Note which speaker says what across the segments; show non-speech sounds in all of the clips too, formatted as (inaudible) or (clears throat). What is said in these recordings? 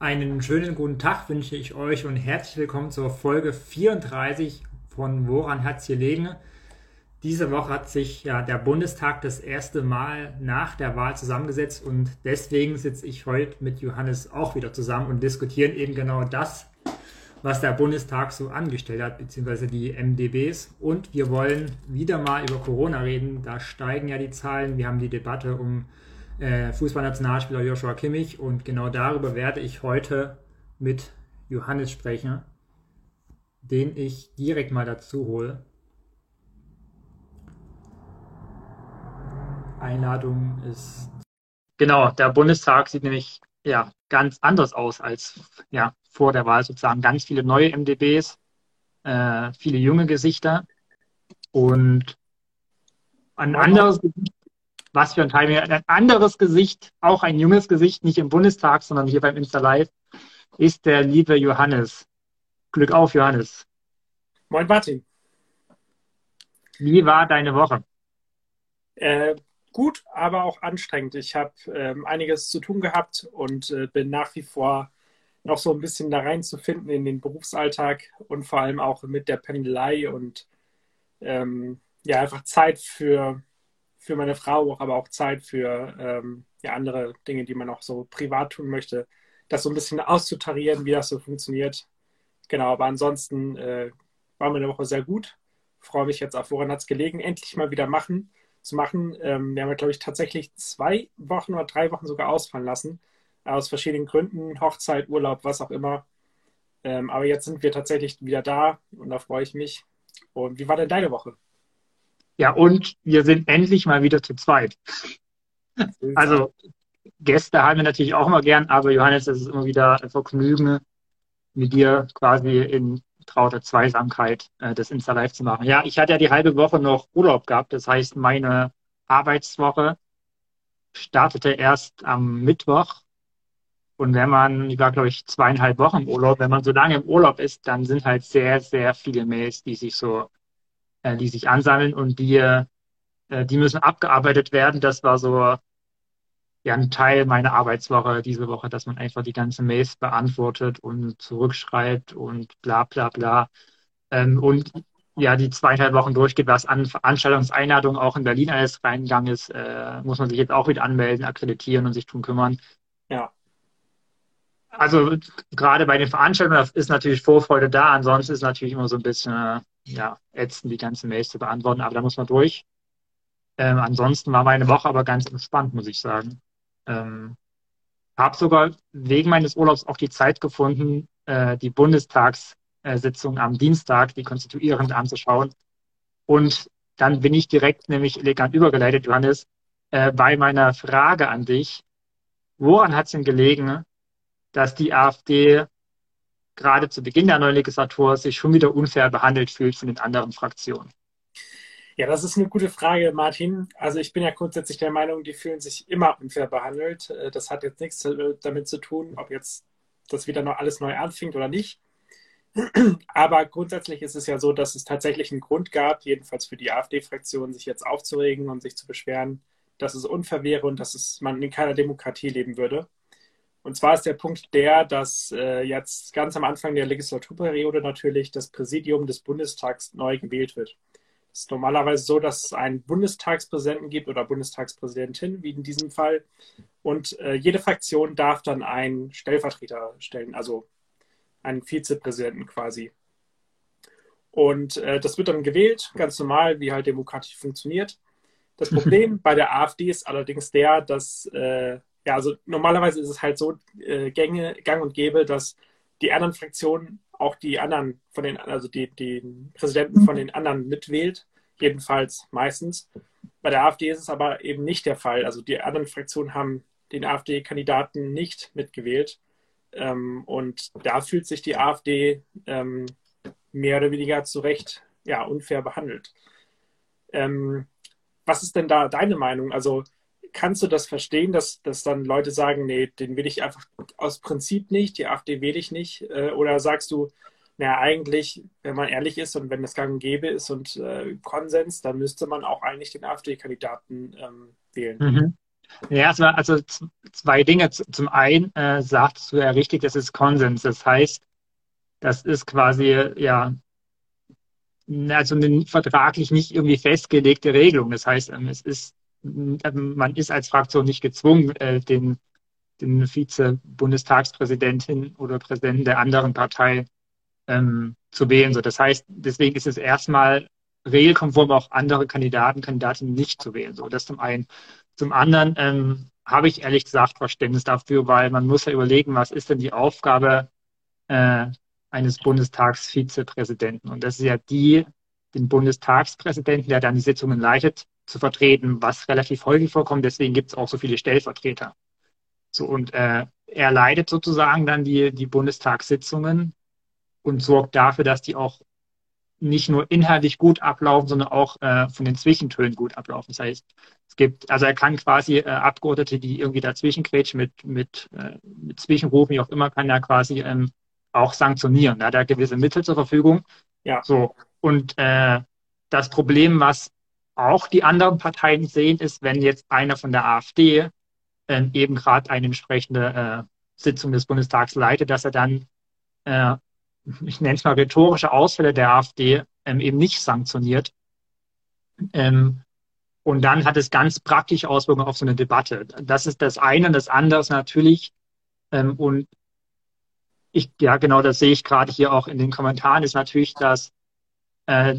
Speaker 1: Einen schönen guten Tag wünsche ich euch und herzlich willkommen zur Folge 34 von Woran hat's gelegen? Diese Woche hat sich ja der Bundestag das erste Mal nach der Wahl zusammengesetzt und deswegen sitze ich heute mit Johannes auch wieder zusammen und diskutieren eben genau das, was der Bundestag so angestellt hat, beziehungsweise die MDBs. Und wir wollen wieder mal über Corona reden. Da steigen ja die Zahlen. Wir haben die Debatte um äh, Fußballnationalspieler Joshua Kimmich und genau darüber werde ich heute mit Johannes sprechen, den ich direkt mal dazu hole. Einladung ist. Genau, der Bundestag sieht nämlich ja ganz anders aus als ja vor der Wahl sozusagen. Ganz viele neue MDBs, äh, viele junge Gesichter und ein anderes Gesicht was für ein Timing. Ein anderes Gesicht, auch ein junges Gesicht, nicht im Bundestag, sondern hier beim Insta Live, ist der liebe Johannes. Glück auf, Johannes.
Speaker 2: Moin, Martin.
Speaker 1: Wie war deine Woche?
Speaker 2: Äh, gut, aber auch anstrengend. Ich habe ähm, einiges zu tun gehabt und äh, bin nach wie vor noch so ein bisschen da reinzufinden in den Berufsalltag und vor allem auch mit der Pendelei und ähm, ja, einfach Zeit für für meine Frau, aber auch Zeit für ähm, ja, andere Dinge, die man auch so privat tun möchte, das so ein bisschen auszutarieren, wie das so funktioniert. Genau, aber ansonsten äh, war meine Woche sehr gut. Freue mich jetzt auf, woran hat es gelegen, endlich mal wieder machen, zu machen. Ähm, wir haben, glaube ich, tatsächlich zwei Wochen oder drei Wochen sogar ausfallen lassen. Aus verschiedenen Gründen, Hochzeit, Urlaub, was auch immer. Ähm, aber jetzt sind wir tatsächlich wieder da und da freue ich mich. Und wie war denn deine Woche?
Speaker 1: Ja, und wir sind endlich mal wieder zu zweit. Also Gäste haben wir natürlich auch immer gern, aber Johannes, es ist immer wieder ein Vergnügen, mit dir quasi in trauter Zweisamkeit äh, das Insta Live zu machen. Ja, ich hatte ja die halbe Woche noch Urlaub gehabt. Das heißt, meine Arbeitswoche startete erst am Mittwoch. Und wenn man, ich war glaube ich zweieinhalb Wochen im Urlaub, wenn man so lange im Urlaub ist, dann sind halt sehr, sehr viele Mails, die sich so äh, die sich ansammeln und die, äh, die müssen abgearbeitet werden. Das war so ja ein Teil meiner Arbeitswoche diese Woche, dass man einfach die ganzen Mails beantwortet und zurückschreibt und bla bla bla. Ähm, und ja, die zweieinhalb Wochen durchgeht, was an Veranstaltungseinladungen auch in Berlin alles reingegangen ist, äh, muss man sich jetzt auch wieder anmelden, akkreditieren und sich drum kümmern.
Speaker 2: Ja.
Speaker 1: Also gerade bei den Veranstaltungen ist natürlich Vorfreude da, ansonsten ist natürlich immer so ein bisschen äh, ja, ätzend, die ganzen Mails zu beantworten, aber da muss man durch. Ähm, ansonsten war meine Woche aber ganz entspannt, muss ich sagen. Ähm, habe sogar wegen meines Urlaubs auch die Zeit gefunden, äh, die Bundestagssitzung am Dienstag, die konstituierend anzuschauen. Und dann bin ich direkt nämlich elegant übergeleitet, Johannes, äh, bei meiner Frage an dich. Woran hat es denn gelegen, dass die AfD gerade zu Beginn der neuen Legislatur sich schon wieder unfair behandelt fühlt von den anderen Fraktionen?
Speaker 2: Ja, das ist eine gute Frage, Martin. Also ich bin ja grundsätzlich der Meinung, die fühlen sich immer unfair behandelt. Äh, das hat jetzt nichts damit zu tun, ob jetzt das wieder noch alles neu anfängt oder nicht. (clears throat) Aber grundsätzlich ist es ja so, dass es tatsächlich einen Grund gab, jedenfalls für die AfD-Fraktion, sich jetzt aufzuregen und sich zu beschweren, dass es unfair wäre und dass es, man in keiner Demokratie leben würde. Und zwar ist der Punkt der, dass äh, jetzt ganz am Anfang der Legislaturperiode natürlich das Präsidium des Bundestags neu gewählt wird. Es ist normalerweise so, dass es einen Bundestagspräsidenten gibt oder Bundestagspräsidentin, wie in diesem Fall. Und äh, jede Fraktion darf dann einen Stellvertreter stellen, also einen Vizepräsidenten quasi. Und äh, das wird dann gewählt, ganz normal, wie halt demokratisch funktioniert. Das (laughs) Problem bei der AfD ist allerdings der, dass äh, ja, also normalerweise ist es halt so äh, Gänge, gang und gäbe, dass die anderen Fraktionen auch die anderen von den, also die, die Präsidenten von den anderen mitwählt, jedenfalls meistens. Bei der AfD ist es aber eben nicht der Fall. Also die anderen Fraktionen haben den AfD-Kandidaten nicht mitgewählt. Ähm, und da fühlt sich die AfD ähm, mehr oder weniger zu Recht ja, unfair behandelt. Ähm, was ist denn da deine Meinung? Also kannst du das verstehen, dass, dass dann Leute sagen, nee, den will ich einfach aus Prinzip nicht, die AfD wähle ich nicht? Äh, oder sagst du, naja, eigentlich, wenn man ehrlich ist und wenn das gang und gäbe ist und äh, Konsens, dann müsste man auch eigentlich den AfD-Kandidaten ähm, wählen.
Speaker 1: Mhm. Ja, also zwei Dinge. Zum einen äh, sagst du ja richtig, das ist Konsens. Das heißt, das ist quasi ja also eine vertraglich nicht irgendwie festgelegte Regelung. Das heißt, ähm, es ist man ist als Fraktion nicht gezwungen, äh, den, den Vize-Bundestagspräsidentin oder Präsidenten der anderen Partei ähm, zu wählen. So, das heißt, deswegen ist es erstmal regelkonform auch andere Kandidaten, Kandidatinnen nicht zu wählen. So, das zum einen. Zum anderen ähm, habe ich ehrlich gesagt Verständnis dafür, weil man muss ja überlegen, was ist denn die Aufgabe äh, eines Bundestagsvizepräsidenten? Und das ist ja die, den Bundestagspräsidenten, der dann die Sitzungen leitet, zu vertreten, was relativ häufig vorkommt. Deswegen gibt es auch so viele Stellvertreter. So und äh, er leitet sozusagen dann die, die Bundestagssitzungen und sorgt dafür, dass die auch nicht nur inhaltlich gut ablaufen, sondern auch äh, von den Zwischentönen gut ablaufen. Das heißt, es gibt, also er kann quasi äh, Abgeordnete, die irgendwie dazwischen quetschen mit, mit, äh, mit Zwischenrufen, wie auch immer, kann er quasi ähm, auch sanktionieren. Da hat er gewisse Mittel zur Verfügung. Ja. So. Und äh, das Problem, was auch die anderen Parteien sehen, ist, wenn jetzt einer von der AfD äh, eben gerade eine entsprechende äh, Sitzung des Bundestags leitet, dass er dann, äh, ich nenne es mal rhetorische Ausfälle der AfD, ähm, eben nicht sanktioniert. Ähm, und dann hat es ganz praktische Auswirkungen auf so eine Debatte. Das ist das eine. Das andere ist natürlich, ähm, und ich, ja, genau, das sehe ich gerade hier auch in den Kommentaren, ist natürlich, dass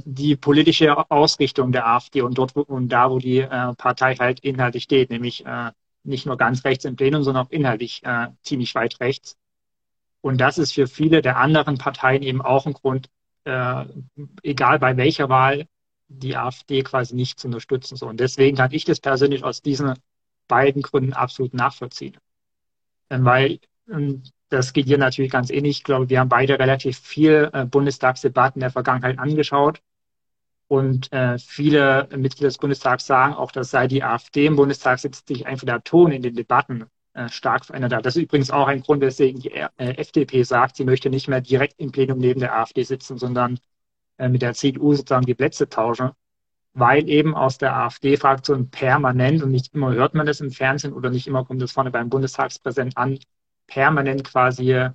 Speaker 1: die politische Ausrichtung der AfD und dort und da, wo die äh, Partei halt inhaltlich steht, nämlich äh, nicht nur ganz rechts im Plenum, sondern auch inhaltlich äh, ziemlich weit rechts. Und das ist für viele der anderen Parteien eben auch ein Grund, äh, egal bei welcher Wahl, die AfD quasi nicht zu unterstützen. So. Und deswegen kann ich das persönlich aus diesen beiden Gründen absolut nachvollziehen. Ähm, weil ähm, das geht dir natürlich ganz ähnlich. Ich glaube, wir haben beide relativ viel äh, Bundestagsdebatten der Vergangenheit angeschaut. Und äh, viele Mitglieder des Bundestags sagen auch, dass seit die AfD im Bundestag sitzt, sich einfach der Ton in den Debatten äh, stark verändert hat. Das ist übrigens auch ein Grund, weswegen die äh, FDP sagt, sie möchte nicht mehr direkt im Plenum neben der AfD sitzen, sondern äh, mit der CDU sozusagen die Plätze tauschen, weil eben aus der AfD-Fraktion permanent, und nicht immer hört man das im Fernsehen oder nicht immer kommt das vorne beim Bundestagspräsidenten an, permanent quasi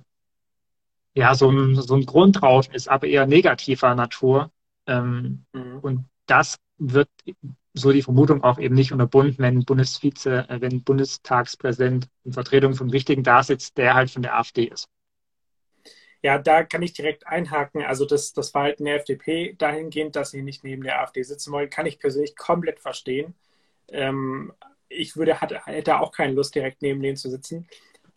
Speaker 1: ja so ein, so ein Grundrauschen ist, aber eher negativer Natur. Ähm, mhm. Und das wird so die Vermutung auch eben nicht unterbunden, wenn Bundesvize, äh, wenn Bundestagspräsident in Vertretung von Wichtigen da sitzt, der halt von der AfD ist.
Speaker 2: Ja, da kann ich direkt einhaken. Also das, das Verhalten der FDP dahingehend, dass sie nicht neben der AfD sitzen wollen, kann ich persönlich komplett verstehen. Ähm, ich würde, hatte, hätte auch keine Lust, direkt neben denen zu sitzen.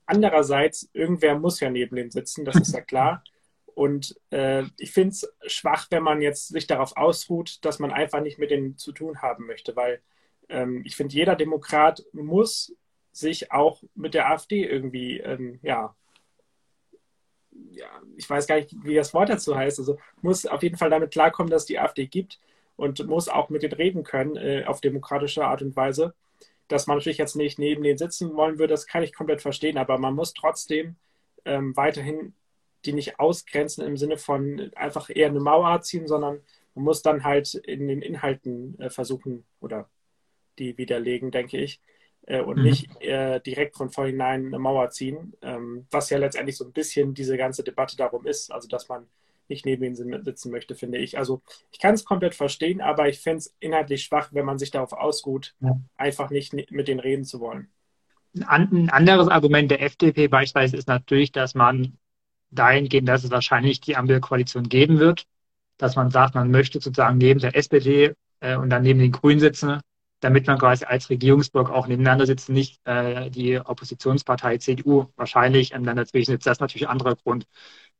Speaker 2: Andererseits, irgendwer muss ja neben denen sitzen, das ist ja klar. (laughs) Und äh, ich finde es schwach, wenn man jetzt sich darauf ausruht, dass man einfach nicht mit denen zu tun haben möchte, weil ähm, ich finde, jeder Demokrat muss sich auch mit der AfD irgendwie, ähm, ja, ja, ich weiß gar nicht, wie das Wort dazu heißt, also muss auf jeden Fall damit klarkommen, dass es die AfD gibt und muss auch mit denen reden können äh, auf demokratische Art und Weise dass man natürlich jetzt nicht neben denen sitzen wollen würde, das kann ich komplett verstehen, aber man muss trotzdem ähm, weiterhin die nicht ausgrenzen im Sinne von einfach eher eine Mauer ziehen, sondern man muss dann halt in den Inhalten äh, versuchen oder die widerlegen, denke ich, äh, und mhm. nicht äh, direkt von vornherein eine Mauer ziehen, ähm, was ja letztendlich so ein bisschen diese ganze Debatte darum ist, also dass man nicht neben ihnen sitzen möchte, finde ich. Also ich kann es komplett verstehen, aber ich finde es inhaltlich schwach, wenn man sich darauf ausruht, ja. einfach nicht mit denen reden zu wollen.
Speaker 1: Ein anderes Argument der FDP beispielsweise ist natürlich, dass man dahingehend, dass es wahrscheinlich die Ampelkoalition geben wird, dass man sagt, man möchte sozusagen neben der SPD äh, und dann neben den Grünen sitzen, damit man quasi als Regierungsblock auch nebeneinander sitzt, nicht äh, die Oppositionspartei CDU wahrscheinlich ähm, dann dazwischen sitzt. Das ist natürlich ein anderer Grund.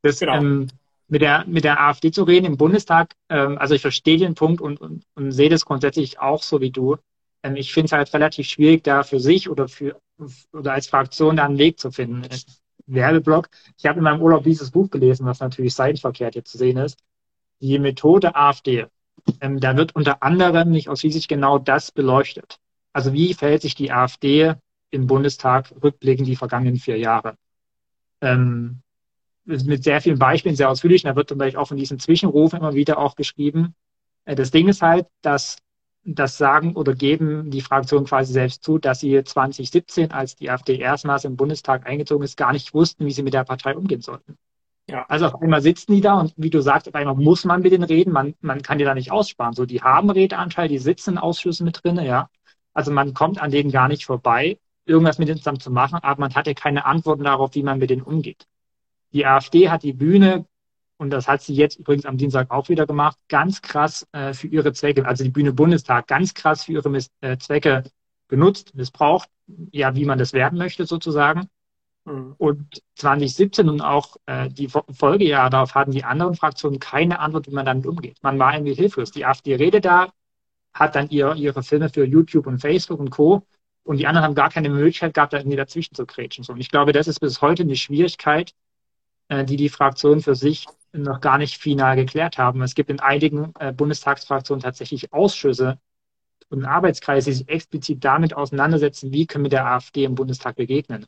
Speaker 1: Das genau. ähm, mit der, mit der AfD zu reden im Bundestag. Ähm, also ich verstehe den Punkt und, und, und sehe das grundsätzlich auch so wie du. Ähm, ich finde es halt relativ schwierig, da für sich oder für oder als Fraktion da einen Weg zu finden. Werbeblock. Ich habe in meinem Urlaub dieses Buch gelesen, was natürlich seitenverkehrt jetzt zu sehen ist. Die Methode AfD. Ähm, da wird unter anderem nicht aus wie sich genau das beleuchtet. Also wie verhält sich die AfD im Bundestag rückblickend die vergangenen vier Jahre? Ähm, mit sehr vielen Beispielen, sehr ausführlich. Und da wird dann auch von diesen Zwischenrufen immer wieder auch geschrieben. Äh, das Ding ist halt, dass das sagen oder geben die Fraktionen quasi selbst zu, dass sie 2017, als die AfD erstmals im Bundestag eingezogen ist, gar nicht wussten, wie sie mit der Partei umgehen sollten. Ja. Also auf einmal sitzen die da und wie du sagst, auf einmal muss man mit denen reden, man, man kann die da nicht aussparen. So, die haben Redeanteil, die sitzen in Ausschüssen mit drin, ja. Also man kommt an denen gar nicht vorbei, irgendwas mit denen zusammen zu machen, aber man hatte keine Antworten darauf, wie man mit denen umgeht. Die AfD hat die Bühne und das hat sie jetzt übrigens am Dienstag auch wieder gemacht, ganz krass äh, für ihre Zwecke, also die Bühne Bundestag, ganz krass für ihre Miss äh, Zwecke genutzt, missbraucht, ja, wie man das werden möchte sozusagen. Mhm. Und 2017 und auch äh, die Folgejahre darauf hatten die anderen Fraktionen keine Antwort, wie man damit umgeht. Man war irgendwie hilflos. Die AfD redet da, hat dann ihr, ihre Filme für YouTube und Facebook und Co. Und die anderen haben gar keine Möglichkeit gehabt, da irgendwie dazwischen zu kretschen. Und ich glaube, das ist bis heute eine Schwierigkeit, die die Fraktionen für sich noch gar nicht final geklärt haben. Es gibt in einigen äh, Bundestagsfraktionen tatsächlich Ausschüsse und Arbeitskreise, die sich explizit damit auseinandersetzen, wie können wir der AfD im Bundestag begegnen.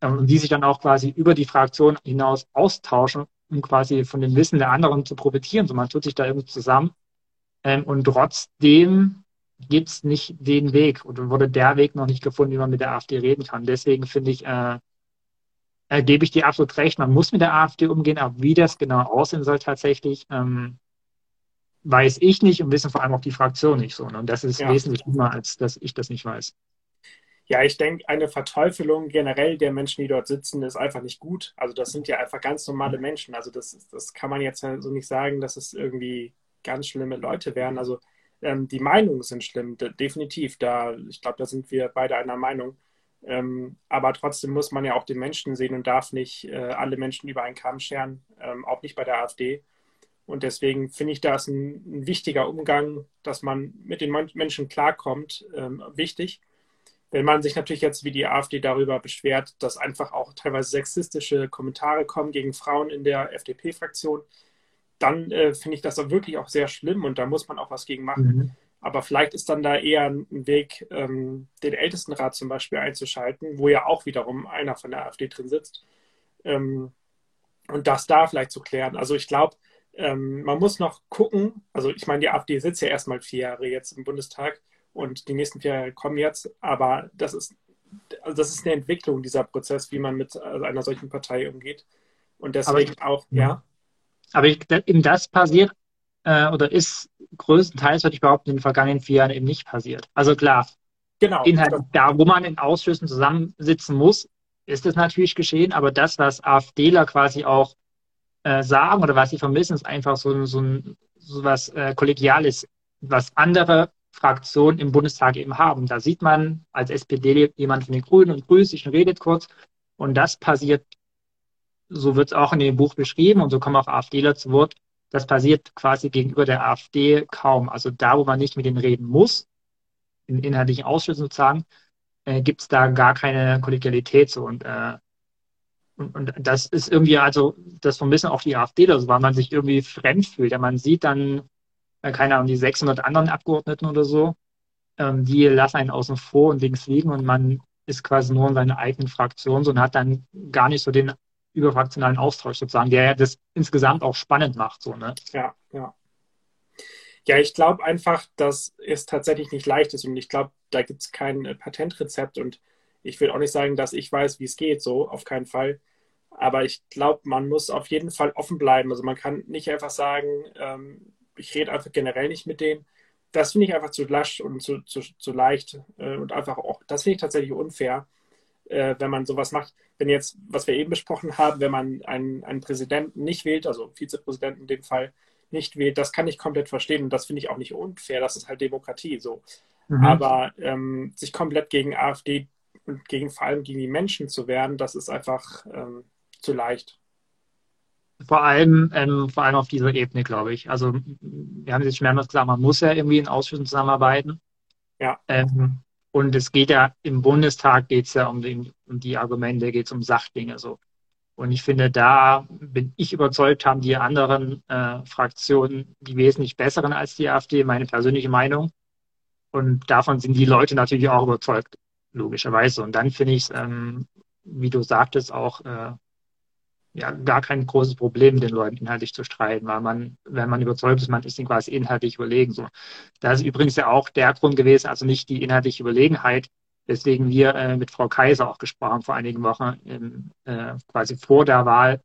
Speaker 1: Ähm, und die sich dann auch quasi über die Fraktion hinaus austauschen, um quasi von dem Wissen der anderen zu profitieren. So man tut sich da irgendwie zusammen. Ähm, und trotzdem gibt es nicht den Weg oder wurde der Weg noch nicht gefunden, wie man mit der AfD reden kann. Deswegen finde ich, äh, gebe ich dir absolut recht, man muss mit der AfD umgehen, aber wie das genau aussehen soll tatsächlich, ähm, weiß ich nicht und wissen vor allem auch die Fraktion nicht so. Ne? Und das ist ja. wesentlich immer, als dass ich das nicht weiß.
Speaker 2: Ja, ich denke, eine Verteufelung generell der Menschen, die dort sitzen, ist einfach nicht gut. Also das sind ja einfach ganz normale Menschen. Also das, das kann man jetzt so nicht sagen, dass es irgendwie ganz schlimme Leute wären. Also ähm, die Meinungen sind schlimm, definitiv. Da, ich glaube, da sind wir beide einer Meinung. Ähm, aber trotzdem muss man ja auch den Menschen sehen und darf nicht äh, alle Menschen über einen Kamm scheren, ähm, auch nicht bei der AfD. Und deswegen finde ich das ein, ein, wichtiger Umgang, dass man mit den Menschen klarkommt, ähm, wichtig. Wenn man sich natürlich jetzt wie die AfD darüber beschwert, dass einfach auch teilweise sexistische Kommentare kommen gegen Frauen in der FDP-Fraktion, dann äh, finde ich das auch wirklich auch sehr schlimm und da muss man auch was gegen machen. Mhm. Aber vielleicht ist dann da eher ein Weg, ähm, den Ältestenrat zum Beispiel einzuschalten, wo ja auch wiederum einer von der AfD drin sitzt. Ähm, und das da vielleicht zu klären. Also ich glaube, ähm, man muss noch gucken, also ich meine, die AfD sitzt ja erstmal vier Jahre jetzt im Bundestag und die nächsten vier Jahre kommen jetzt, aber das ist, also das ist eine Entwicklung, dieser Prozess, wie man mit einer solchen Partei umgeht. Und deswegen
Speaker 1: ich,
Speaker 2: auch, ja.
Speaker 1: Aber ich, eben das passiert äh, oder ist größtenteils, würde ich behaupten, in den vergangenen vier Jahren eben nicht passiert. Also klar, genau. Inhalt, da wo man in Ausschüssen zusammensitzen muss, ist es natürlich geschehen, aber das, was AfDler quasi auch äh, sagen oder was sie vermissen, ist einfach so, so, ein, so was äh, Kollegiales, was andere Fraktionen im Bundestag eben haben. Da sieht man als SPD jemand von den Grünen und grüßt sich und redet kurz. Und das passiert, so wird es auch in dem Buch beschrieben und so kommen auch AfDler zu Wort, das passiert quasi gegenüber der AfD kaum. Also da, wo man nicht mit denen reden muss, in inhaltlichen Ausschüssen sozusagen, äh, gibt es da gar keine Kollegialität so. Und, äh, und, und, das ist irgendwie, also das vermissen auch die AfD, so, weil man sich irgendwie fremd fühlt. Ja, man sieht dann, äh, keine Ahnung, die 600 anderen Abgeordneten oder so, ähm, die lassen einen außen vor und links liegen und man ist quasi nur in seiner eigenen Fraktion so, und hat dann gar nicht so den überfraktionalen Austausch sozusagen, der ja das insgesamt auch spannend macht. So, ne?
Speaker 2: Ja, ja. Ja, ich glaube einfach, dass es tatsächlich nicht leicht ist und ich glaube, da gibt es kein äh, Patentrezept und ich will auch nicht sagen, dass ich weiß, wie es geht, so auf keinen Fall. Aber ich glaube, man muss auf jeden Fall offen bleiben. Also man kann nicht einfach sagen, ähm, ich rede einfach generell nicht mit denen. Das finde ich einfach zu lasch und zu, zu, zu leicht äh, und einfach auch, das finde ich tatsächlich unfair äh, wenn man sowas macht. Wenn jetzt, was wir eben besprochen haben, wenn man einen, einen Präsidenten nicht wählt, also Vizepräsidenten in dem Fall nicht wählt, das kann ich komplett verstehen und das finde ich auch nicht unfair, das ist halt Demokratie so. Mhm. Aber ähm, sich komplett gegen AfD und gegen vor allem gegen die Menschen zu wehren, das ist einfach ähm, zu leicht.
Speaker 1: Vor allem, ähm, vor allem auf dieser Ebene, glaube ich. Also wir haben jetzt schon mehrmals gesagt, man muss ja irgendwie in Ausschüssen zusammenarbeiten. Ja. Ähm, und es geht ja im Bundestag geht es ja um, den, um die Argumente, geht es um Sachdinge so. Und ich finde, da bin ich überzeugt, haben die anderen äh, Fraktionen die wesentlich besseren als die AfD, meine persönliche Meinung. Und davon sind die Leute natürlich auch überzeugt, logischerweise. Und dann finde ich es, ähm, wie du sagtest, auch äh, ja gar kein großes Problem, den Leuten inhaltlich zu streiten, weil man, wenn man überzeugt ist, man ist ihnen quasi inhaltlich überlegen. So. Das ist übrigens ja auch der Grund gewesen, also nicht die inhaltliche Überlegenheit, weswegen wir äh, mit Frau Kaiser auch gesprochen vor einigen Wochen, im, äh, quasi vor der Wahl,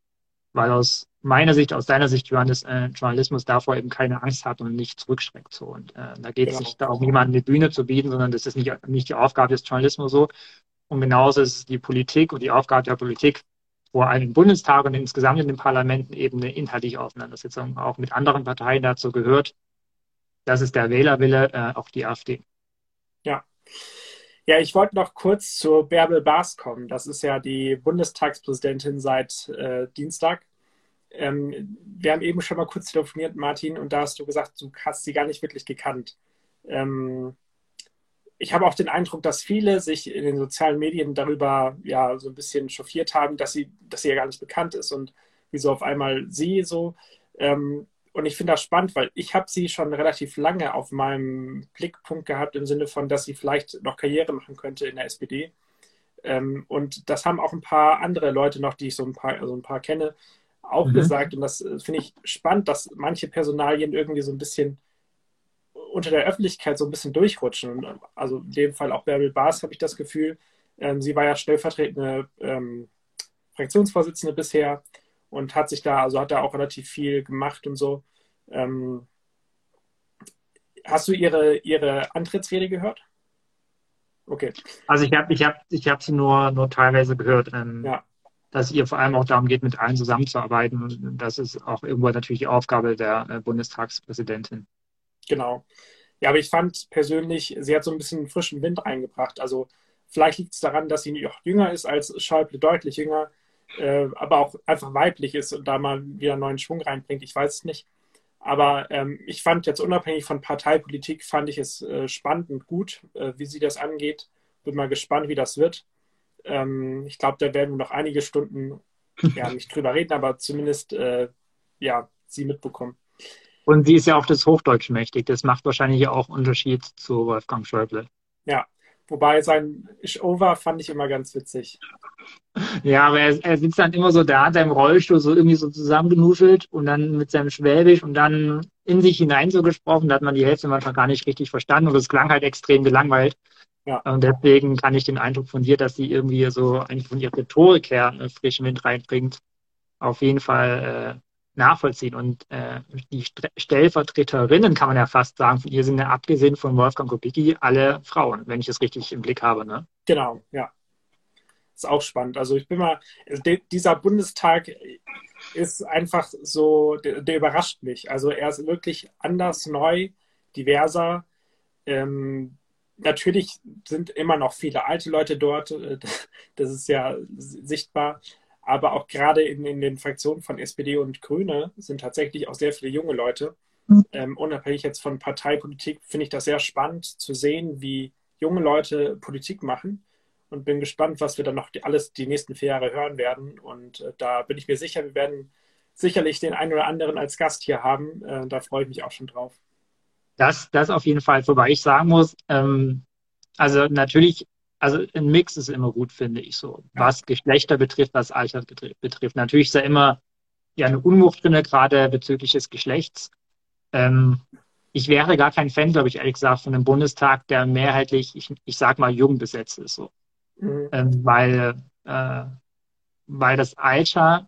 Speaker 1: weil aus meiner Sicht, aus deiner Sicht, Johannes, äh, Journalismus davor eben keine Angst hat und nicht zurückschreckt. So. Und äh, da geht es genau. nicht darum, jemandem eine Bühne zu bieten, sondern das ist nicht, nicht die Aufgabe des Journalismus so. Und genauso ist es die Politik und die Aufgabe der Politik, vor allem im Bundestag und insgesamt in den Parlamenten eben eine inhaltliche Auseinandersetzung auch mit anderen Parteien dazu gehört. Das ist der Wählerwille, äh, auch die AfD.
Speaker 2: Ja. Ja, ich wollte noch kurz zu Bärbel Baas kommen. Das ist ja die Bundestagspräsidentin seit äh, Dienstag. Ähm, wir haben eben schon mal kurz telefoniert, Martin, und da hast du gesagt, du hast sie gar nicht wirklich gekannt. Ähm, ich habe auch den Eindruck, dass viele sich in den sozialen Medien darüber ja so ein bisschen chauffiert haben, dass sie, dass sie ja gar nicht bekannt ist und wieso auf einmal sie so. Ähm, und ich finde das spannend, weil ich habe sie schon relativ lange auf meinem Blickpunkt gehabt im Sinne von, dass sie vielleicht noch Karriere machen könnte in der SPD. Ähm, und das haben auch ein paar andere Leute noch, die ich so ein paar, also ein paar kenne, auch mhm. gesagt. Und das äh, finde ich spannend, dass manche Personalien irgendwie so ein bisschen unter der Öffentlichkeit so ein bisschen durchrutschen. Also in dem Fall auch Bärbel Baas habe ich das Gefühl. Ähm, sie war ja stellvertretende ähm, Fraktionsvorsitzende bisher und hat sich da, also hat da auch relativ viel gemacht und so. Ähm, hast du ihre, ihre Antrittsrede gehört?
Speaker 1: Okay. Also ich habe ich hab, ich hab sie nur, nur teilweise gehört, ähm, ja. dass es ihr vor allem auch darum geht, mit allen zusammenzuarbeiten. Und das ist auch irgendwo natürlich die Aufgabe der äh, Bundestagspräsidentin.
Speaker 2: Genau. Ja, aber ich fand persönlich, sie hat so ein bisschen frischen Wind reingebracht. Also vielleicht liegt es daran, dass sie noch jünger ist als Schäuble, deutlich jünger, äh, aber auch einfach weiblich ist und da mal wieder einen neuen Schwung reinbringt. Ich weiß es nicht. Aber ähm, ich fand jetzt unabhängig von Parteipolitik, fand ich es äh, spannend und gut, äh, wie sie das angeht. Bin mal gespannt, wie das wird. Ähm, ich glaube, da werden wir noch einige Stunden ja, (laughs) nicht drüber reden, aber zumindest äh, ja, sie mitbekommen.
Speaker 1: Und sie ist ja auch das Hochdeutsch mächtig. Das macht wahrscheinlich auch Unterschied zu Wolfgang Schäuble.
Speaker 2: Ja, wobei sein Over fand ich immer ganz witzig.
Speaker 1: Ja, aber er, er, sitzt dann immer so da in seinem Rollstuhl, so irgendwie so zusammengenuschelt und dann mit seinem Schwäbisch und dann in sich hinein so gesprochen. Da hat man die Hälfte manchmal gar nicht richtig verstanden und es klang halt extrem gelangweilt. Ja. Und deswegen kann ich den Eindruck von dir, dass sie irgendwie so eigentlich von ihrer Rhetorik her einen frischen Wind reinbringt, auf jeden Fall äh, nachvollziehen. Und äh, die Stellvertreterinnen, kann man ja fast sagen, von ihr sind ja abgesehen von Wolfgang Kubicki alle Frauen, wenn ich das richtig im Blick habe. Ne?
Speaker 2: Genau, ja. Ist auch spannend. Also ich bin mal, dieser Bundestag ist einfach so, der, der überrascht mich. Also er ist wirklich anders, neu, diverser. Ähm, natürlich sind immer noch viele alte Leute dort, das ist ja sichtbar. Aber auch gerade in, in den Fraktionen von SPD und Grüne sind tatsächlich auch sehr viele junge Leute. Mhm. Ähm, unabhängig jetzt von Parteipolitik finde ich das sehr spannend zu sehen, wie junge Leute Politik machen und bin gespannt, was wir dann noch die, alles die nächsten vier Jahre hören werden. Und äh, da bin ich mir sicher, wir werden sicherlich den einen oder anderen als Gast hier haben. Äh, da freue ich mich auch schon drauf.
Speaker 1: Das, das auf jeden Fall, wobei ich sagen muss, ähm, also natürlich also ein Mix ist immer gut, finde ich so. Was Geschlechter betrifft, was Alter betrifft. Natürlich ist da immer ja eine Unwucht drin, gerade bezüglich des Geschlechts. Ähm, ich wäre gar kein Fan, glaube ich, ehrlich gesagt, von einem Bundestag, der mehrheitlich, ich, ich sag mal, jung besetzt ist. So. Mhm. Ähm, weil, äh, weil das Alter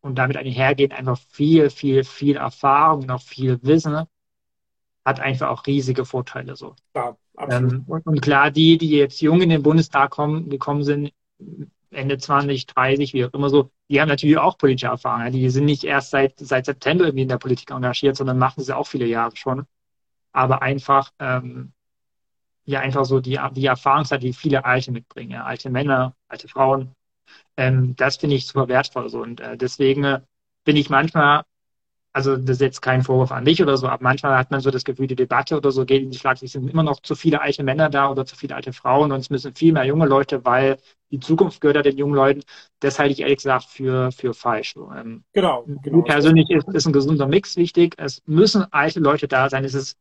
Speaker 1: und damit einhergehend einfach viel, viel, viel Erfahrung und auch viel Wissen hat einfach auch riesige Vorteile. So. Ja, ähm, und, und, klar, die, die jetzt jung in den Bundestag kommen, gekommen sind, Ende 20, 30, wie auch immer so, die haben natürlich auch politische Erfahrung. Die sind nicht erst seit, seit September irgendwie in der Politik engagiert, sondern machen sie auch viele Jahre schon. Aber einfach, ähm, ja, einfach so die, die Erfahrungszeit, die viele Alte mitbringen, ja, alte Männer, alte Frauen. Ähm, das finde ich super wertvoll so. Und äh, deswegen äh, bin ich manchmal also das ist jetzt kein Vorwurf an dich oder so, aber manchmal hat man so das Gefühl, die Debatte oder so geht in die Schlag, es sind immer noch zu viele alte Männer da oder zu viele alte Frauen und es müssen viel mehr junge Leute, weil die Zukunft gehört ja den jungen Leuten. Das halte ich ehrlich gesagt für, für falsch. Ähm, genau, genau. Persönlich ist, ist ein gesunder Mix wichtig. Es müssen alte Leute da sein. Es ist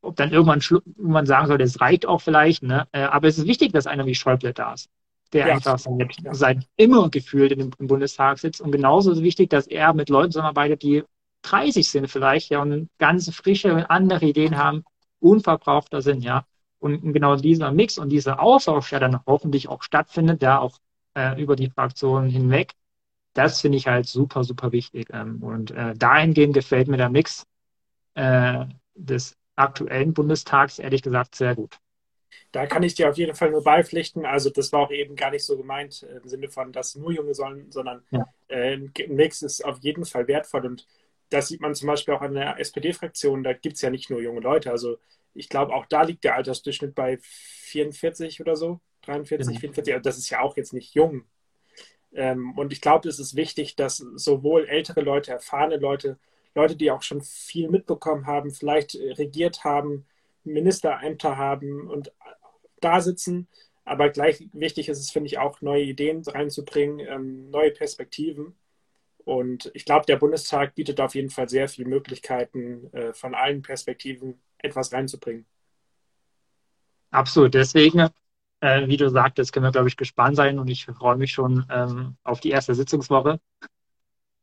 Speaker 1: ob dann irgendwann man sagen soll, das reicht auch vielleicht, ne? Äh, aber es ist wichtig, dass einer wie Schäuble da ist. Der ja. einfach seit, ja. seit immer gefühlt in dem, im Bundestag sitzt. Und genauso wichtig, dass er mit Leuten zusammenarbeitet, die 30 sind vielleicht, ja, und ganz frische und andere Ideen haben, unverbrauchter sind, ja. Und genau dieser Mix und dieser Austausch, der dann hoffentlich auch stattfindet, der auch äh, über die Fraktionen hinweg, das finde ich halt super, super wichtig. Ähm, und äh, dahingehend gefällt mir der Mix äh, des aktuellen Bundestags, ehrlich gesagt, sehr gut.
Speaker 2: Da kann ich dir auf jeden Fall nur beipflichten. Also das war auch eben gar nicht so gemeint äh, im Sinne von, dass nur Junge sollen, sondern ja. äh, ein Mix ist auf jeden Fall wertvoll. Und das sieht man zum Beispiel auch an der SPD-Fraktion. Da gibt es ja nicht nur junge Leute. Also ich glaube, auch da liegt der Altersdurchschnitt bei 44 oder so, 43, genau. 44. Also das ist ja auch jetzt nicht jung. Ähm, und ich glaube, es ist wichtig, dass sowohl ältere Leute, erfahrene Leute, Leute, die auch schon viel mitbekommen haben, vielleicht regiert haben, Ministerämter haben und da sitzen. Aber gleich wichtig ist es, finde ich, auch neue Ideen reinzubringen, ähm, neue Perspektiven. Und ich glaube, der Bundestag bietet auf jeden Fall sehr viele Möglichkeiten, äh, von allen Perspektiven etwas reinzubringen.
Speaker 1: Absolut. Deswegen, äh, wie du sagtest, können wir, glaube ich, gespannt sein und ich freue mich schon ähm, auf die erste Sitzungswoche.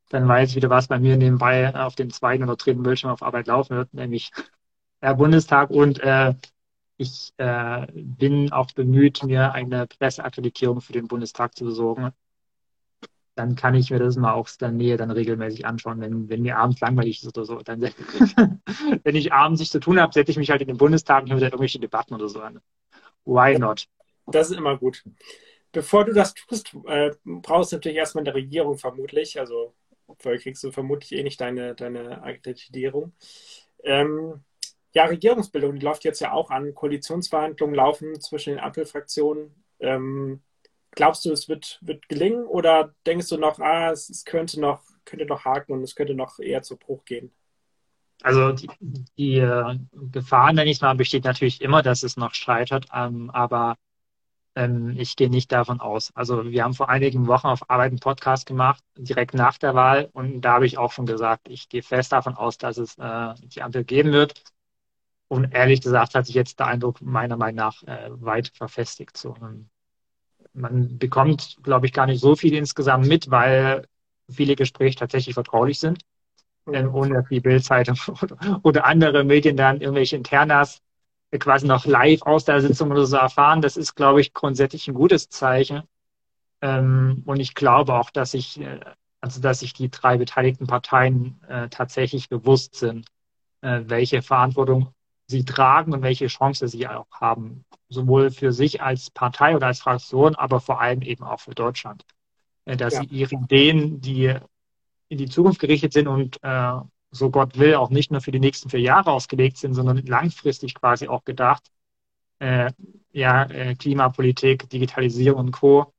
Speaker 1: Dann weiß ich wieder, was bei mir nebenbei auf dem zweiten oder dritten Bildschirm auf Arbeit laufen wird, nämlich der Bundestag und äh, ich äh, bin auch bemüht, mir eine Presseakkreditierung für den Bundestag zu besorgen. Dann kann ich mir das mal aus der Nähe dann regelmäßig anschauen, wenn, wenn mir abends langweilig ist oder so. Dann, (laughs) wenn ich abends nichts zu tun habe, setze ich mich halt in den Bundestag und höre dann irgendwelche Debatten oder so an. Why not?
Speaker 2: Das ist immer gut. Bevor du das tust, äh, brauchst du natürlich erstmal eine Regierung vermutlich. Also vorher kriegst du vermutlich eh nicht deine, deine Akkreditierung. Ähm, ja, Regierungsbildung, die läuft jetzt ja auch an. Koalitionsverhandlungen laufen zwischen den Ampelfraktionen. Ähm, glaubst du, es wird, wird gelingen oder denkst du noch, ah, es, es, könnte noch, könnte noch haken und es könnte noch eher zu Bruch gehen?
Speaker 1: Also die, die äh, Gefahr, nenne ich mal, besteht natürlich immer, dass es noch scheitert, ähm, aber ähm, ich gehe nicht davon aus. Also wir haben vor einigen Wochen auf Arbeit einen Podcast gemacht, direkt nach der Wahl und da habe ich auch schon gesagt, ich gehe fest davon aus, dass es äh, die Ampel geben wird. Und ehrlich gesagt hat sich jetzt der Eindruck meiner Meinung nach äh, weit verfestigt. So. Man bekommt, glaube ich, gar nicht so viel insgesamt mit, weil viele Gespräche tatsächlich vertraulich sind. Ähm, ohne dass die Bildzeitung (laughs) oder, andere Medien dann irgendwelche Internas quasi noch live aus der Sitzung oder so erfahren. Das ist, glaube ich, grundsätzlich ein gutes Zeichen. Ähm, und ich glaube auch, dass sich, äh, also dass sich die drei beteiligten Parteien äh, tatsächlich bewusst sind, äh, welche Verantwortung sie tragen und welche Chance sie auch haben. Sowohl für sich als Partei oder als Fraktion, aber vor allem eben auch für Deutschland. Äh, dass ja. sie ihre Ideen, die in die Zukunft gerichtet sind und äh, so Gott will, auch nicht nur für die nächsten vier Jahre ausgelegt sind, sondern langfristig quasi auch gedacht, äh, ja, äh, Klimapolitik, Digitalisierung und Co.,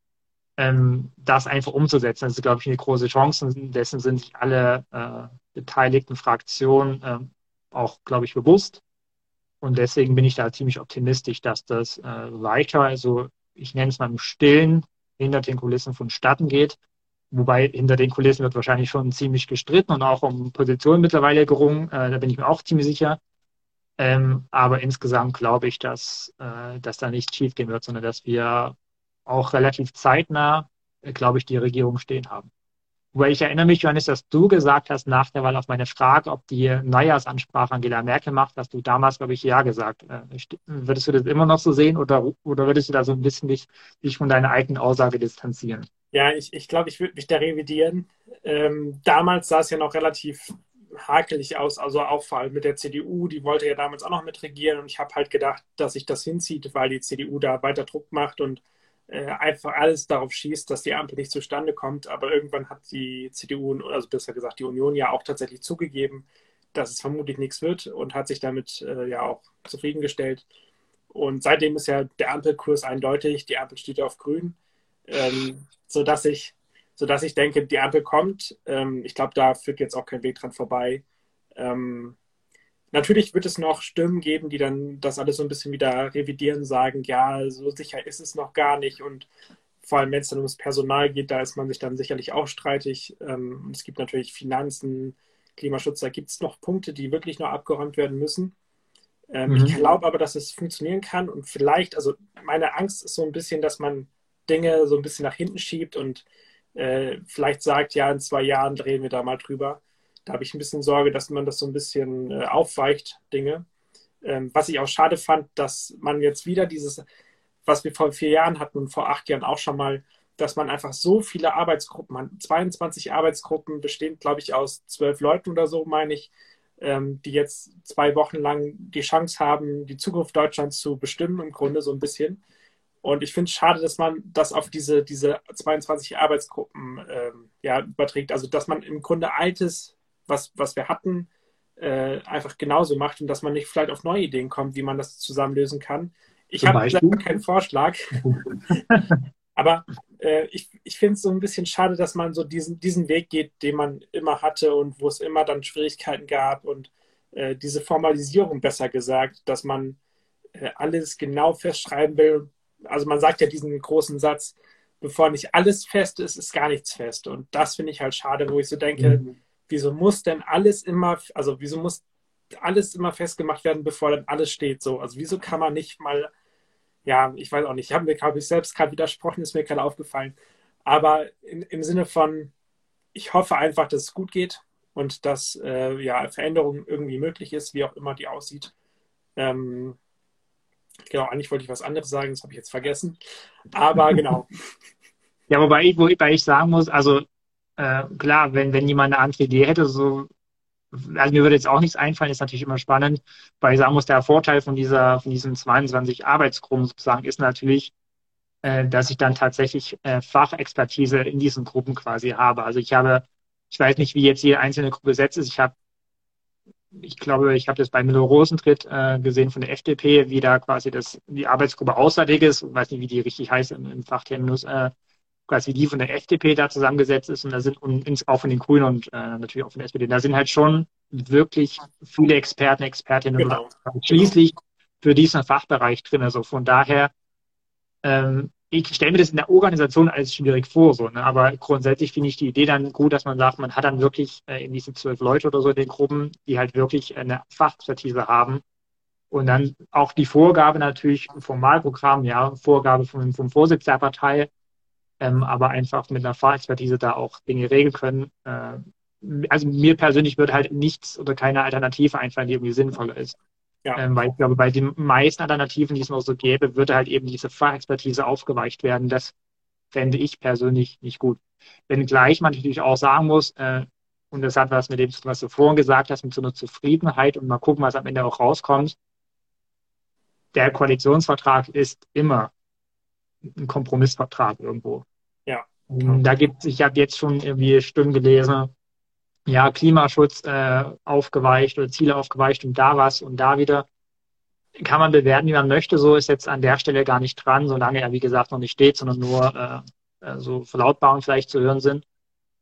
Speaker 1: ähm, das einfach umzusetzen. Das ist, glaube ich, eine große Chance. Dessen sind sich alle äh, beteiligten Fraktionen äh, auch, glaube ich, bewusst. Und deswegen bin ich da ziemlich optimistisch, dass das äh, weiter, also ich nenne es mal im Stillen, hinter den Kulissen vonstatten geht. Wobei hinter den Kulissen wird wahrscheinlich schon ziemlich gestritten und auch um Positionen mittlerweile gerungen. Äh, da bin ich mir auch ziemlich sicher. Ähm, aber insgesamt glaube ich, dass, äh, dass da nichts schiefgehen wird, sondern dass wir auch relativ zeitnah, äh, glaube ich, die Regierung stehen haben. Wobei ich erinnere mich, Johannes, dass du gesagt hast nach der Wahl auf meine Frage, ob die Neujahrsansprache Angela Merkel macht, dass du damals, glaube ich, ja gesagt. Äh, würdest du das immer noch so sehen oder, oder würdest du da so ein bisschen dich, dich von deiner eigenen Aussage distanzieren?
Speaker 2: Ja, ich, ich glaube, ich würde mich da revidieren. Ähm, damals sah es ja noch relativ hakelig aus, also auch vor allem mit der CDU, die wollte ja damals auch noch mitregieren und ich habe halt gedacht, dass sich das hinzieht, weil die CDU da weiter Druck macht und äh, einfach alles darauf schießt, dass die Ampel nicht zustande kommt. Aber irgendwann hat die CDU, also besser gesagt die Union ja auch tatsächlich zugegeben, dass es vermutlich nichts wird und hat sich damit äh, ja auch zufriedengestellt. Und seitdem ist ja der Ampelkurs eindeutig, die Ampel steht auf grün, ähm, sodass, ich, sodass ich denke, die Ampel kommt. Ähm, ich glaube, da führt jetzt auch kein Weg dran vorbei. Ähm, Natürlich wird es noch Stimmen geben, die dann das alles so ein bisschen wieder revidieren, sagen, ja, so sicher ist es noch gar nicht. Und vor allem, wenn es dann ums Personal geht, da ist man sich dann sicherlich auch streitig. Ähm, es gibt natürlich Finanzen, Klimaschutz, da gibt es noch Punkte, die wirklich noch abgeräumt werden müssen. Ähm, mhm. Ich glaube aber, dass es funktionieren kann und vielleicht, also meine Angst ist so ein bisschen, dass man Dinge so ein bisschen nach hinten schiebt und äh, vielleicht sagt, ja, in zwei Jahren drehen wir da mal drüber. Da habe ich ein bisschen Sorge, dass man das so ein bisschen äh, aufweicht, Dinge. Ähm, was ich auch schade fand, dass man jetzt wieder dieses, was wir vor vier Jahren hatten und vor acht Jahren auch schon mal, dass man einfach so viele Arbeitsgruppen hat. 22 Arbeitsgruppen bestehen, glaube ich, aus zwölf Leuten oder so, meine ich, ähm, die jetzt zwei Wochen lang die Chance haben, die Zukunft Deutschlands zu bestimmen, im Grunde so ein bisschen. Und ich finde es schade, dass man das auf diese, diese 22 Arbeitsgruppen ähm, ja, überträgt. Also, dass man im Grunde Altes, was, was wir hatten, äh, einfach genauso macht und dass man nicht vielleicht auf neue Ideen kommt, wie man das zusammenlösen kann. Ich habe keinen Vorschlag. (laughs) Aber äh, ich, ich finde es so ein bisschen schade, dass man so diesen, diesen Weg geht, den man immer hatte und wo es immer dann Schwierigkeiten gab und äh, diese Formalisierung besser gesagt, dass man äh, alles genau festschreiben will also man sagt ja diesen großen Satz, bevor nicht alles fest ist, ist gar nichts fest. Und das finde ich halt schade, wo ich so denke, mhm. Wieso muss denn alles immer, also wieso muss alles immer festgemacht werden, bevor dann alles steht so? Also wieso kann man nicht mal, ja, ich weiß auch nicht, ich habe mir, glaube ich, selbst gerade widersprochen, ist mir gerade aufgefallen. Aber in, im Sinne von, ich hoffe einfach, dass es gut geht und dass äh, ja, Veränderung irgendwie möglich ist, wie auch immer die aussieht. Ähm, Genau, eigentlich wollte ich was anderes sagen, das habe ich jetzt vergessen. Aber (laughs) genau.
Speaker 1: Ja, wobei ich, wobei ich sagen muss, also äh, klar, wenn, wenn jemand eine andere Idee hätte, so, also mir würde jetzt auch nichts einfallen, ist natürlich immer spannend, sagen muss, der Vorteil von dieser, von diesen 22 Arbeitsgruppen sozusagen ist natürlich, äh, dass ich dann tatsächlich äh, Fachexpertise in diesen Gruppen quasi habe. Also ich habe, ich weiß nicht, wie jetzt jede einzelne Gruppe besetzt ist, ich habe ich glaube, ich habe das bei Milo Rosentritt äh, gesehen von der FDP, wie da quasi das, die Arbeitsgruppe auswärtig ist, ich weiß nicht, wie die richtig heißt im, im Fachterminus, äh, quasi die von der FDP da zusammengesetzt ist und da sind und auch von den Grünen und äh, natürlich auch von der SPD. Da sind halt schon wirklich viele Experten, Expertinnen genau. schließlich für diesen Fachbereich drin. Also von daher ähm, ich stelle mir das in der Organisation als schwierig vor, so, ne? aber grundsätzlich finde ich die Idee dann gut, dass man sagt, man hat dann wirklich äh, in diesen zwölf Leute oder so in den Gruppen, die halt wirklich eine Fachexpertise haben und dann auch die Vorgabe natürlich vom Wahlprogramm, ja, Vorgabe vom, vom Vorsitz der Partei, ähm, aber einfach mit einer Fachexpertise da auch Dinge regeln können. Äh, also mir persönlich würde halt nichts oder keine Alternative einfallen, die irgendwie sinnvoller ist. Ja. Ähm, weil ich glaube, bei den meisten Alternativen, die es noch so gäbe, würde halt eben diese Fachexpertise aufgeweicht werden. Das fände ich persönlich nicht gut. Wenngleich man natürlich auch sagen muss, äh, und das hat was mit dem, was du vorhin gesagt hast, mit so einer Zufriedenheit und mal gucken, was am Ende auch rauskommt. Der Koalitionsvertrag ist immer ein Kompromissvertrag irgendwo.
Speaker 2: Ja.
Speaker 1: Da gibt es, ich habe jetzt schon irgendwie Stimmen gelesen, ja, Klimaschutz äh, aufgeweicht oder Ziele aufgeweicht und da was und da wieder. Kann man bewerten, wie man möchte. So ist jetzt an der Stelle gar nicht dran, solange er, wie gesagt, noch nicht steht, sondern nur äh, äh so Verlautbarungen vielleicht zu hören sind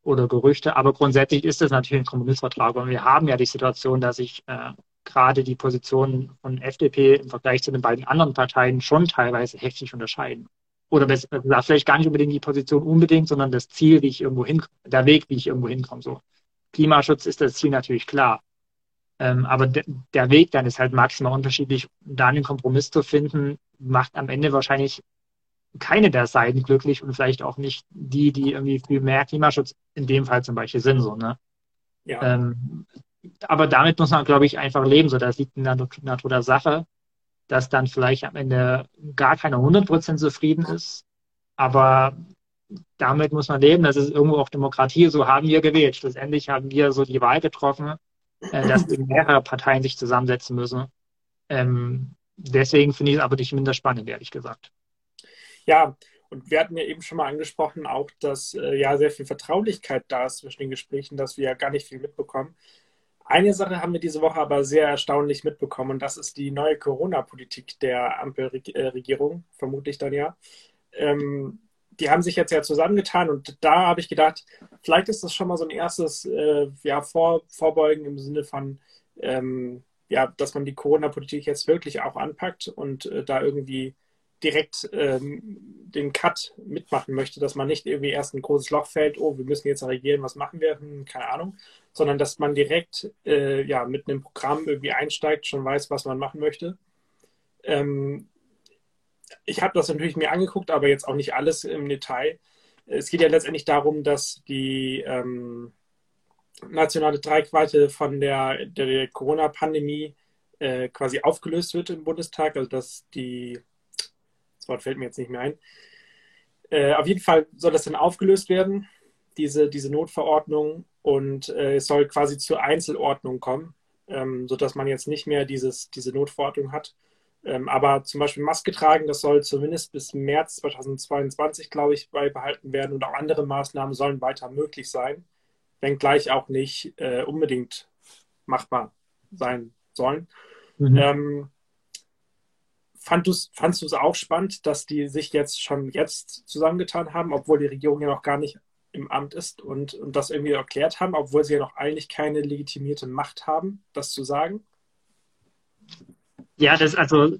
Speaker 1: oder Gerüchte. Aber grundsätzlich ist es natürlich ein Kompromissvertrag. Und wir haben ja die Situation, dass sich äh, gerade die Positionen von FDP im Vergleich zu den beiden anderen Parteien schon teilweise heftig unterscheiden. Oder besser gesagt, vielleicht gar nicht unbedingt die Position unbedingt, sondern das Ziel, wie ich irgendwo hinkomme, der Weg, wie ich irgendwo hinkomme. So. Klimaschutz ist das Ziel natürlich klar. Ähm, aber de der Weg dann ist halt maximal unterschiedlich. Da einen Kompromiss zu finden, macht am Ende wahrscheinlich keine der Seiten glücklich und vielleicht auch nicht die, die irgendwie viel mehr Klimaschutz in dem Fall zum Beispiel sind. So, ne? Ja. Ähm, aber damit muss man, glaube ich, einfach leben. So, das liegt in der Natur der Sache, dass dann vielleicht am Ende gar keiner 100% zufrieden ist. Aber damit muss man leben. Das ist irgendwo auch Demokratie. So haben wir gewählt. Schlussendlich haben wir so die Wahl getroffen, äh, dass (laughs) mehrere Parteien sich zusammensetzen müssen. Ähm, deswegen finde ich es aber nicht minder spannend, ehrlich gesagt.
Speaker 2: Ja, und wir hatten ja eben schon mal angesprochen, auch, dass äh, ja sehr viel Vertraulichkeit da ist zwischen den Gesprächen, dass wir ja gar nicht viel mitbekommen. Eine Sache haben wir diese Woche aber sehr erstaunlich mitbekommen und das ist die neue Corona-Politik der Ampelregierung, vermutlich dann ja. Ähm, die haben sich jetzt ja zusammengetan und da habe ich gedacht, vielleicht ist das schon mal so ein erstes äh, ja, Vor Vorbeugen im Sinne von, ähm, ja, dass man die Corona-Politik jetzt wirklich auch anpackt und äh, da irgendwie direkt ähm, den Cut mitmachen möchte, dass man nicht irgendwie erst ein großes Loch fällt, oh, wir müssen jetzt regieren, was machen wir, hm, keine Ahnung, sondern dass man direkt äh, ja, mit einem Programm irgendwie einsteigt, schon weiß, was man machen möchte. Ähm, ich habe das natürlich mir angeguckt, aber jetzt auch nicht alles im Detail. Es geht ja letztendlich darum, dass die ähm, nationale Tragweite von der, der Corona-Pandemie äh, quasi aufgelöst wird im Bundestag. Also dass die, das Wort fällt mir jetzt nicht mehr ein. Äh, auf jeden Fall soll das dann aufgelöst werden, diese, diese Notverordnung, und äh, es soll quasi zur Einzelordnung kommen, ähm, sodass man jetzt nicht mehr dieses, diese Notverordnung hat. Ähm, aber zum Beispiel Maske tragen, das soll zumindest bis März 2022, glaube ich, beibehalten werden und auch andere Maßnahmen sollen weiter möglich sein, wenngleich auch nicht äh, unbedingt machbar sein sollen. Mhm. Ähm, fand fandst du es auch spannend, dass die sich jetzt schon jetzt zusammengetan haben, obwohl die Regierung ja noch gar nicht im Amt ist und, und das irgendwie erklärt haben, obwohl sie ja noch eigentlich keine legitimierte Macht haben, das zu sagen?
Speaker 1: Ja, das also,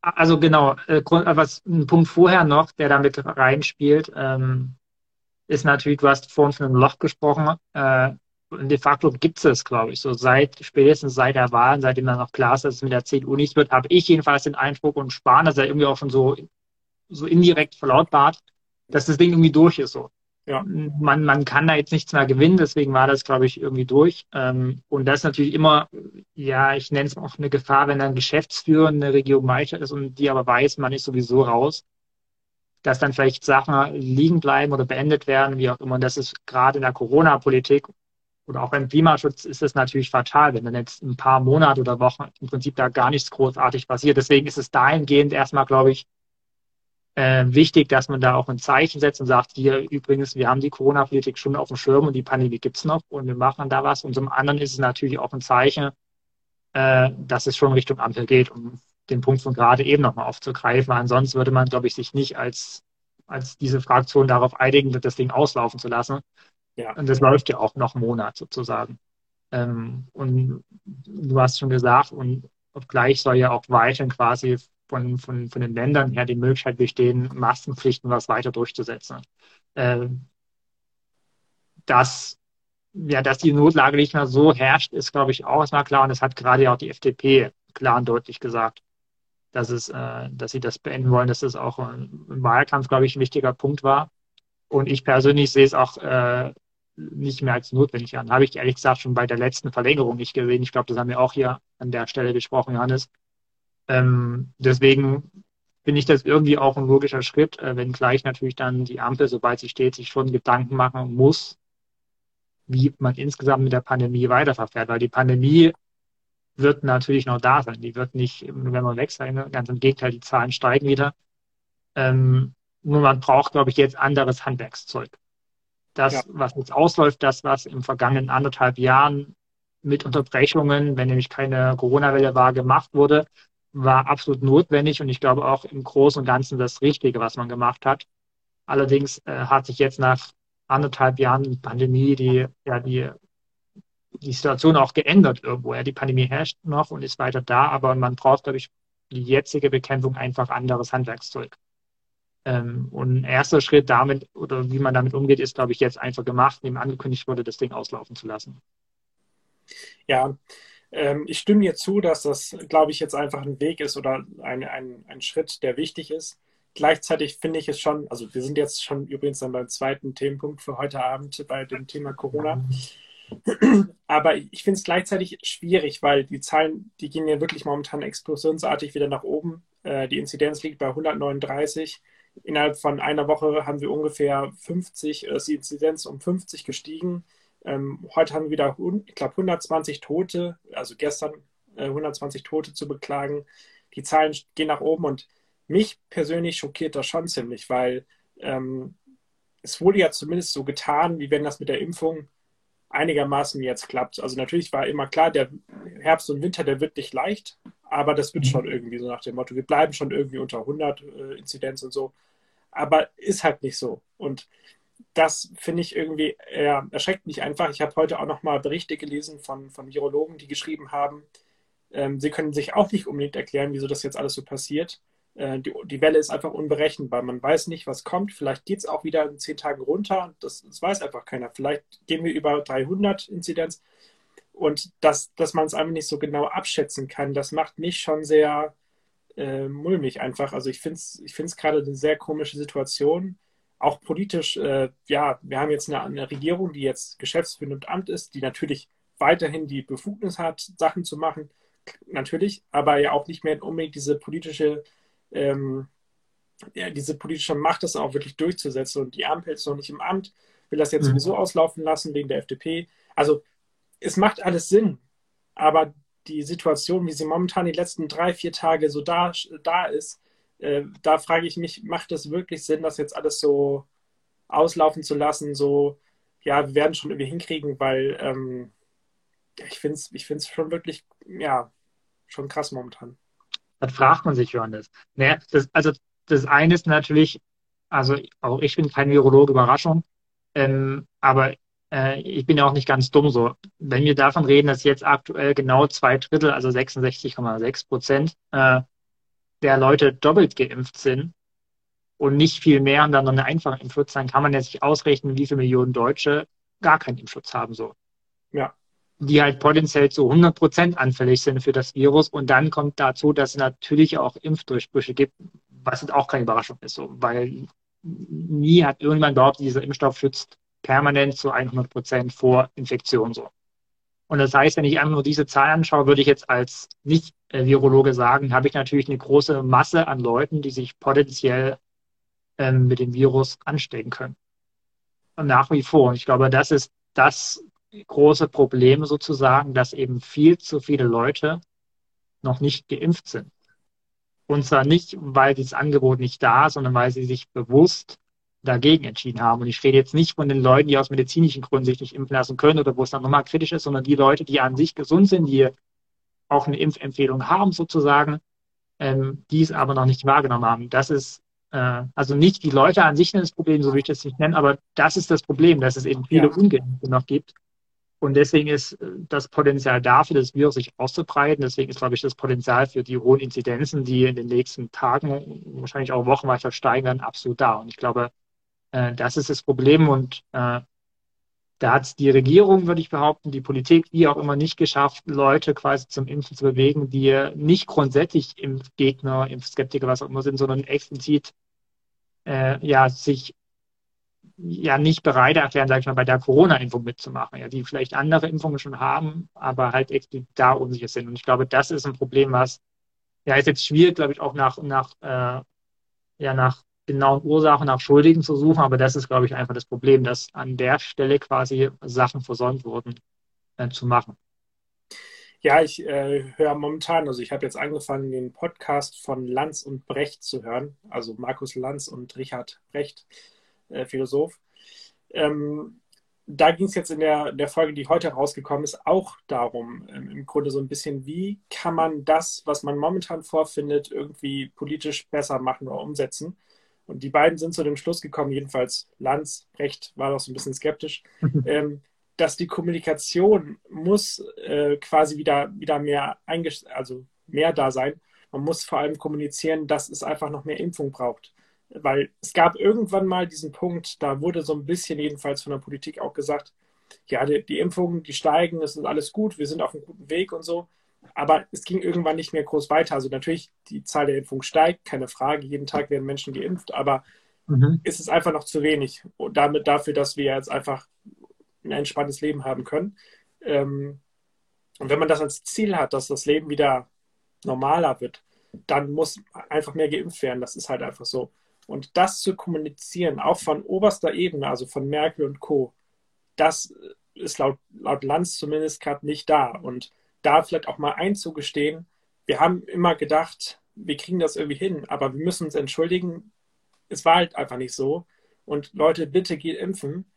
Speaker 1: also genau, äh, was ein Punkt vorher noch, der damit reinspielt, ähm, ist natürlich, du hast vorhin von einem Loch gesprochen, äh, de facto gibt es es, glaube ich, so seit spätestens seit der Wahl, seitdem dann noch klar ist, dass es mit der CDU nichts wird, habe ich jedenfalls den Eindruck und Spahn, dass er irgendwie auch schon so, so indirekt verlautbart, dass das Ding irgendwie durch ist so. Ja. Man, man kann da jetzt nichts mehr gewinnen, deswegen war das, glaube ich, irgendwie durch. Ähm, und das ist natürlich immer, ja, ich nenne es auch eine Gefahr, wenn dann Geschäftsführer eine Regierung Meister ist und die aber weiß, man ist sowieso raus, dass dann vielleicht Sachen liegen bleiben oder beendet werden, wie auch immer. Und das ist gerade in der Corona-Politik oder auch beim Klimaschutz ist es natürlich fatal, wenn dann jetzt ein paar Monate oder Wochen im Prinzip da gar nichts großartig passiert. Deswegen ist es dahingehend erstmal, glaube ich, äh, wichtig, dass man da auch ein Zeichen setzt und sagt, hier übrigens, wir haben die Corona-Politik schon auf dem Schirm und die Pandemie gibt's noch und wir machen da was. Und zum anderen ist es natürlich auch ein Zeichen, äh, dass es schon Richtung Ampel geht, um den Punkt von gerade eben nochmal aufzugreifen. Ansonsten würde man, glaube ich, sich nicht als, als diese Fraktion darauf einigen, das Ding auslaufen zu lassen. Ja. Und das läuft ja auch noch einen Monat sozusagen. Ähm, und du hast schon gesagt, und obgleich soll ja auch weiterhin quasi von, von, von den Ländern her die Möglichkeit bestehen, Maskenpflichten was weiter durchzusetzen. Ähm, dass, ja, dass die Notlage nicht mehr so herrscht, ist, glaube ich, auch erstmal klar. Und das hat gerade auch die FDP klar und deutlich gesagt, dass, es, äh, dass sie das beenden wollen, dass das auch im Wahlkampf, glaube ich, ein wichtiger Punkt war. Und ich persönlich sehe es auch äh, nicht mehr als notwendig an. Habe ich ehrlich gesagt schon bei der letzten Verlängerung nicht gesehen. Ich glaube, das haben wir auch hier an der Stelle gesprochen, Johannes. Ähm, deswegen finde ich das irgendwie auch ein logischer Schritt, äh, wenn gleich natürlich dann die Ampel, sobald sie steht, sich schon Gedanken machen muss, wie man insgesamt mit der Pandemie weiterverfährt. Weil die Pandemie wird natürlich noch da sein. Die wird nicht im November weg sein. Ganz im Gegenteil, die Zahlen steigen wieder. Ähm, nur man braucht, glaube ich, jetzt anderes Handwerkszeug das, ja. was jetzt ausläuft, das, was im vergangenen anderthalb Jahren mit Unterbrechungen, wenn nämlich keine Corona-Welle war, gemacht wurde, war absolut notwendig und ich glaube auch im Großen und Ganzen das Richtige, was man gemacht hat. Allerdings äh, hat sich jetzt nach anderthalb Jahren Pandemie die, ja, die, die Situation auch geändert irgendwo. Ja, die Pandemie herrscht noch und ist weiter da, aber man braucht, glaube ich, die jetzige Bekämpfung einfach anderes Handwerkszeug. Ähm, und ein erster Schritt damit oder wie man damit umgeht, ist, glaube ich, jetzt einfach gemacht, indem angekündigt wurde, das Ding auslaufen zu lassen.
Speaker 2: Ja, ähm, ich stimme dir zu, dass das, glaube ich, jetzt einfach ein Weg ist oder ein, ein, ein Schritt, der wichtig ist. Gleichzeitig finde ich es schon, also wir sind jetzt schon übrigens dann beim zweiten Themenpunkt für heute Abend bei dem Thema Corona. Aber ich finde es gleichzeitig schwierig, weil die Zahlen, die gehen ja wirklich momentan explosionsartig wieder nach oben. Äh, die Inzidenz liegt bei 139 innerhalb von einer Woche haben wir ungefähr 50, äh, ist die Inzidenz um 50 gestiegen. Ähm, heute haben wir wieder, ich glaube, 120 Tote, also gestern äh, 120 Tote zu beklagen. Die Zahlen gehen nach oben und mich persönlich schockiert das schon ziemlich, weil ähm, es wurde ja zumindest so getan, wie wenn das mit der Impfung einigermaßen jetzt klappt. Also natürlich war immer klar, der Herbst und Winter, der wird nicht leicht, aber das wird mhm. schon irgendwie so nach dem Motto, wir bleiben schon irgendwie unter 100 äh, Inzidenz und so aber ist halt nicht so. Und das finde ich irgendwie, ja, erschreckt mich einfach. Ich habe heute auch noch mal Berichte gelesen von, von Virologen, die geschrieben haben, ähm, sie können sich auch nicht unbedingt erklären, wieso das jetzt alles so passiert. Äh, die, die, Welle ist einfach unberechenbar. Man weiß nicht, was kommt. Vielleicht geht es auch wieder in zehn Tagen runter. Das, das, weiß einfach keiner. Vielleicht gehen wir über 300 Inzidenz. Und dass, dass man es einfach nicht so genau abschätzen kann, das macht mich schon sehr äh, mulmig einfach. Also ich finde es ich find's gerade eine sehr komische Situation. Auch politisch, äh, ja, wir haben jetzt eine, eine Regierung, die jetzt geschäftsführend und Amt ist, die natürlich weiterhin die Befugnis hat, Sachen zu machen, natürlich, aber ja auch nicht mehr unbedingt diese politische, ähm, ja, diese politische Macht, das auch wirklich durchzusetzen. Und die Ampel ist noch nicht im Amt, will das jetzt mhm. sowieso auslaufen lassen wegen der FDP. Also es macht alles Sinn, aber die Situation, wie sie momentan die letzten drei, vier Tage so da, da ist, äh, da frage ich mich, macht es wirklich Sinn, das jetzt alles so auslaufen zu lassen? So, ja, wir werden schon irgendwie hinkriegen, weil ähm, ich finde es ich find's schon wirklich, ja, schon krass momentan.
Speaker 1: Das fragt man sich, Johannes. Naja, das, also das eine ist natürlich, also auch ich bin kein Virologe, Überraschung, ähm, aber äh, ich bin ja auch nicht ganz dumm so. Wenn wir davon reden, dass jetzt aktuell genau zwei Drittel, also 66,6 Prozent äh, der Leute doppelt geimpft sind und nicht viel mehr und dann noch eine einfache Impfschutz, dann kann man ja sich ausrechnen, wie viele Millionen Deutsche gar keinen Impfschutz haben so.
Speaker 2: Ja.
Speaker 1: Die halt potenziell zu 100 Prozent anfällig sind für das Virus und dann kommt dazu, dass es natürlich auch Impfdurchbrüche gibt, was jetzt auch keine Überraschung ist, so, weil nie hat irgendwann behauptet, dieser Impfstoff schützt permanent zu 100 Prozent vor Infektion so. Und das heißt, wenn ich einfach nur diese Zahl anschaue, würde ich jetzt als Nicht-Virologe sagen, habe ich natürlich eine große Masse an Leuten, die sich potenziell ähm, mit dem Virus anstecken können. Und nach wie vor. Und ich glaube, das ist das große Problem sozusagen, dass eben viel zu viele Leute noch nicht geimpft sind. Und zwar nicht, weil das Angebot nicht da ist, sondern weil sie sich bewusst dagegen entschieden haben. Und ich rede jetzt nicht von den Leuten, die aus medizinischen Gründen sich nicht impfen lassen können oder wo es dann nochmal kritisch ist, sondern die Leute, die an sich gesund sind, die auch eine Impfempfehlung haben sozusagen, ähm, die es aber noch nicht wahrgenommen haben. Das ist äh, also nicht die Leute an sich das Problem, so wie ich das nicht nenne, aber das ist das Problem, dass es eben viele ja. Ungeimpfte noch gibt. Und deswegen ist äh, das Potenzial dafür, das Virus sich auszubreiten. Deswegen ist, glaube ich, das Potenzial für die hohen Inzidenzen, die in den nächsten Tagen, wahrscheinlich auch Wochen weiter steigen werden, absolut da. Und ich glaube, äh, das ist das Problem und äh, da hat es die Regierung, würde ich behaupten, die Politik, wie auch immer, nicht geschafft, Leute quasi zum Impfen zu bewegen, die nicht grundsätzlich Impfgegner, Impfskeptiker, was auch immer sind, sondern explizit äh, ja sich ja nicht bereit erklären, sage ich mal, bei der Corona-Impfung mitzumachen, ja, die vielleicht andere Impfungen schon haben, aber halt explizit da unsicher sind. Und ich glaube, das ist ein Problem, was ja ist jetzt schwierig, glaube ich, auch nach nach äh, ja nach genauen Ursachen nach Schuldigen zu suchen, aber das ist, glaube ich, einfach das Problem, dass an der Stelle quasi Sachen versäumt wurden äh, zu machen.
Speaker 2: Ja, ich äh, höre momentan, also ich habe jetzt angefangen, den Podcast von Lanz und Brecht zu hören, also Markus Lanz und Richard Brecht, äh, Philosoph. Ähm, da ging es jetzt in der, der Folge, die heute rausgekommen ist, auch darum, ähm, im Grunde so ein bisschen, wie kann man das, was man momentan vorfindet, irgendwie politisch besser machen oder umsetzen. Und die beiden sind zu dem Schluss gekommen, jedenfalls Lanz, Brecht war doch so ein bisschen skeptisch, (laughs) ähm, dass die Kommunikation muss äh, quasi wieder, wieder mehr also mehr da sein. Man muss vor allem kommunizieren, dass es einfach noch mehr Impfung braucht. Weil es gab irgendwann mal diesen Punkt, da wurde so ein bisschen jedenfalls von der Politik auch gesagt, ja, die, die Impfungen, die steigen, es ist alles gut, wir sind auf einem guten Weg und so. Aber es ging irgendwann nicht mehr groß weiter. Also natürlich, die Zahl der Impfungen steigt, keine Frage. Jeden Tag werden Menschen geimpft, aber mhm. es ist einfach noch zu wenig. Und damit dafür, dass wir jetzt einfach ein entspanntes Leben haben können. Ähm, und wenn man das als Ziel hat, dass das Leben wieder normaler wird, dann muss einfach mehr geimpft werden. Das ist halt einfach so. Und das zu kommunizieren, auch von oberster Ebene, also von Merkel und Co., das ist laut, laut Lanz zumindest gerade nicht da. Und da vielleicht auch mal einzugestehen, wir haben immer gedacht, wir kriegen das irgendwie hin, aber wir müssen uns entschuldigen, es war halt einfach nicht so. Und Leute, bitte geht impfen.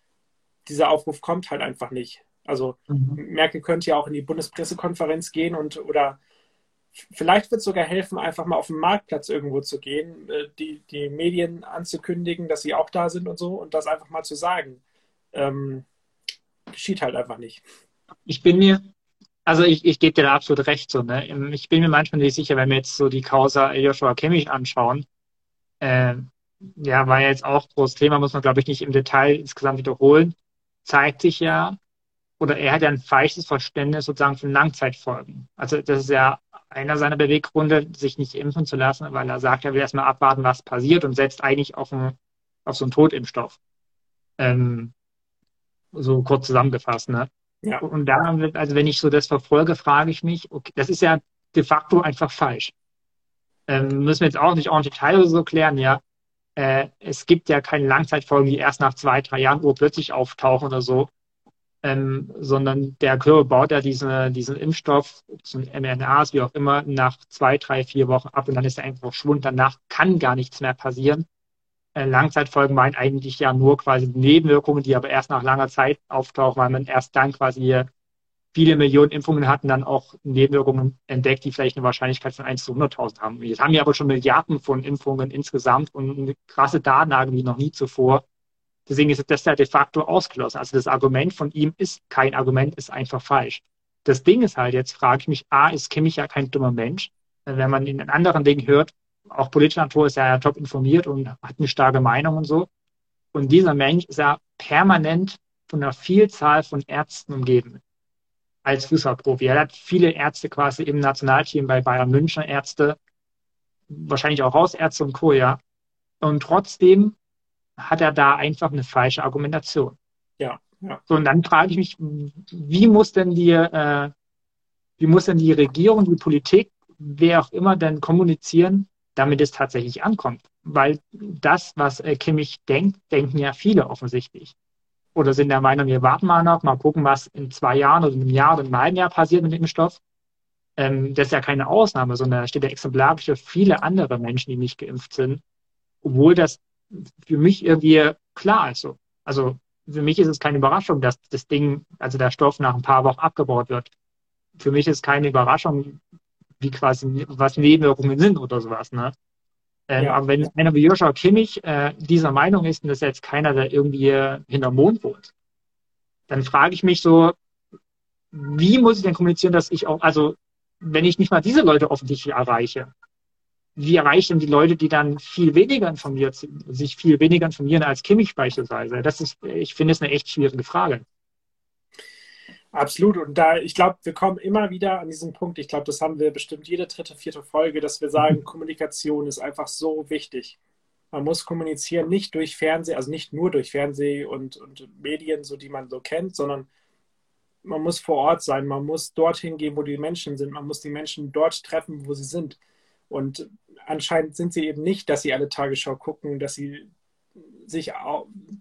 Speaker 2: Dieser Aufruf kommt halt einfach nicht. Also mhm. Merkel könnte ja auch in die Bundespressekonferenz gehen und oder vielleicht wird es sogar helfen, einfach mal auf den Marktplatz irgendwo zu gehen, äh, die, die Medien anzukündigen, dass sie auch da sind und so und das einfach mal zu sagen. Ähm, geschieht halt einfach nicht.
Speaker 1: Ich bin mir also ich, ich gebe dir da absolut recht. So, ne? Ich bin mir manchmal nicht sicher, wenn wir jetzt so die Causa Joshua Kimmich anschauen. Äh, ja, war ja jetzt auch großes Thema, muss man, glaube ich, nicht im Detail insgesamt wiederholen. Zeigt sich ja, oder er hat ja ein falsches Verständnis sozusagen von Langzeitfolgen. Also das ist ja einer seiner Beweggründe, sich nicht impfen zu lassen, weil er sagt, er will erstmal abwarten, was passiert und setzt eigentlich auf, einen, auf so einen Totimpfstoff. Ähm, so kurz zusammengefasst, ne? Ja. Und da, also wenn ich so das verfolge, frage ich mich, okay, das ist ja de facto einfach falsch. Ähm, müssen wir jetzt auch nicht ordentlich Detail so klären, ja. Äh, es gibt ja keine Langzeitfolgen, die erst nach zwei, drei Jahren urplötzlich auftauchen oder so, ähm, sondern der Körper baut ja diese, diesen Impfstoff, diesen mRNAs, wie auch immer, nach zwei, drei, vier Wochen ab und dann ist er einfach verschwunden. Danach kann gar nichts mehr passieren. Äh, Langzeitfolgen meinen eigentlich ja nur quasi Nebenwirkungen, die aber erst nach langer Zeit auftauchen, weil man erst dann quasi viele Millionen Impfungen hatten, dann auch Nebenwirkungen entdeckt, die vielleicht eine Wahrscheinlichkeit von 1 zu 100.000 haben. Jetzt haben wir aber schon Milliarden von Impfungen insgesamt und eine krasse Datenlage wie noch nie zuvor. Deswegen ist das ja de facto ausgeschlossen. Also das Argument von ihm ist kein Argument, ist einfach falsch. Das Ding ist halt, jetzt frage ich mich, A, ist Kimmich ja kein dummer Mensch. Wenn man in anderen Dingen hört, auch politischer Natur ist er ja top informiert und hat eine starke Meinung und so. Und dieser Mensch ist ja permanent von einer Vielzahl von Ärzten umgeben als Fußballprofi. Er hat viele Ärzte quasi im Nationalteam bei Bayern München, Ärzte, wahrscheinlich auch Hausärzte und Co. Ja. Und trotzdem hat er da einfach eine falsche Argumentation. Ja. ja. So, und dann frage ich mich, wie muss denn die, äh, wie muss denn die Regierung, die Politik, wer auch immer denn kommunizieren, damit es tatsächlich ankommt? Weil das, was äh, Kimmich denkt, denken ja viele offensichtlich oder sind der Meinung, wir warten mal noch, mal gucken, was in zwei Jahren oder in einem Jahr oder in einem halben Jahr passiert mit dem Impfstoff. Ähm, das ist ja keine Ausnahme, sondern da steht ja exemplarisch für viele andere Menschen, die nicht geimpft sind, obwohl das für mich irgendwie klar ist. So. Also für mich ist es keine Überraschung, dass das Ding, also der Stoff nach ein paar Wochen abgebaut wird. Für mich ist keine Überraschung, wie quasi, was Nebenwirkungen sind oder sowas. Ne? Ähm, ja. Aber wenn einer wie Joshua Kimmich äh, dieser Meinung ist, und das ist jetzt keiner, der irgendwie hinterm Mond wohnt, dann frage ich mich so, wie muss ich denn kommunizieren, dass ich auch, also wenn ich nicht mal diese Leute offensichtlich erreiche, wie erreiche ich denn die Leute, die dann viel weniger informiert sind, sich viel weniger informieren als Kimmich beispielsweise? Das ist, ich finde es eine echt schwierige Frage.
Speaker 2: Absolut. Und da, ich glaube, wir kommen immer wieder an diesen Punkt. Ich glaube, das haben wir bestimmt jede dritte, vierte Folge, dass wir sagen, mhm. Kommunikation ist einfach so wichtig. Man muss kommunizieren nicht durch Fernsehen, also nicht nur durch Fernsehen und, und Medien, so die man so kennt, sondern man muss vor Ort sein, man muss dorthin gehen, wo die Menschen sind, man muss die Menschen dort treffen, wo sie sind. Und anscheinend sind sie eben nicht, dass sie alle Tagesschau gucken, dass sie sich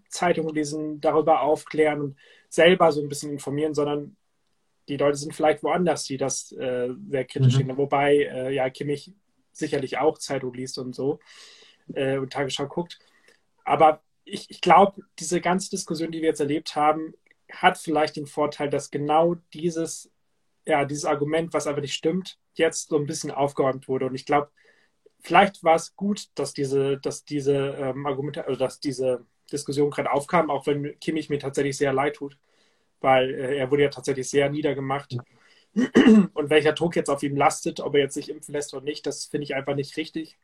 Speaker 2: Zeitungen lesen, darüber aufklären und selber so ein bisschen informieren, sondern die Leute sind vielleicht woanders, die das äh, sehr kritisch mhm. sehen. Wobei, äh, ja, Kimmich sicherlich auch Zeitung liest und so äh, und Tagesschau guckt. Aber ich, ich glaube, diese ganze Diskussion, die wir jetzt erlebt haben, hat vielleicht den Vorteil, dass genau dieses, ja, dieses Argument, was einfach nicht stimmt, jetzt so ein bisschen aufgeräumt wurde. Und ich glaube, vielleicht war es gut, dass diese, dass diese ähm, Argumente, also dass diese Diskussion gerade aufkam, auch wenn Kimmich mir tatsächlich sehr leid tut, weil äh, er wurde ja tatsächlich sehr niedergemacht. (clears throat) Und welcher Druck jetzt auf ihm lastet, ob er jetzt sich impfen lässt oder nicht, das finde ich einfach nicht richtig.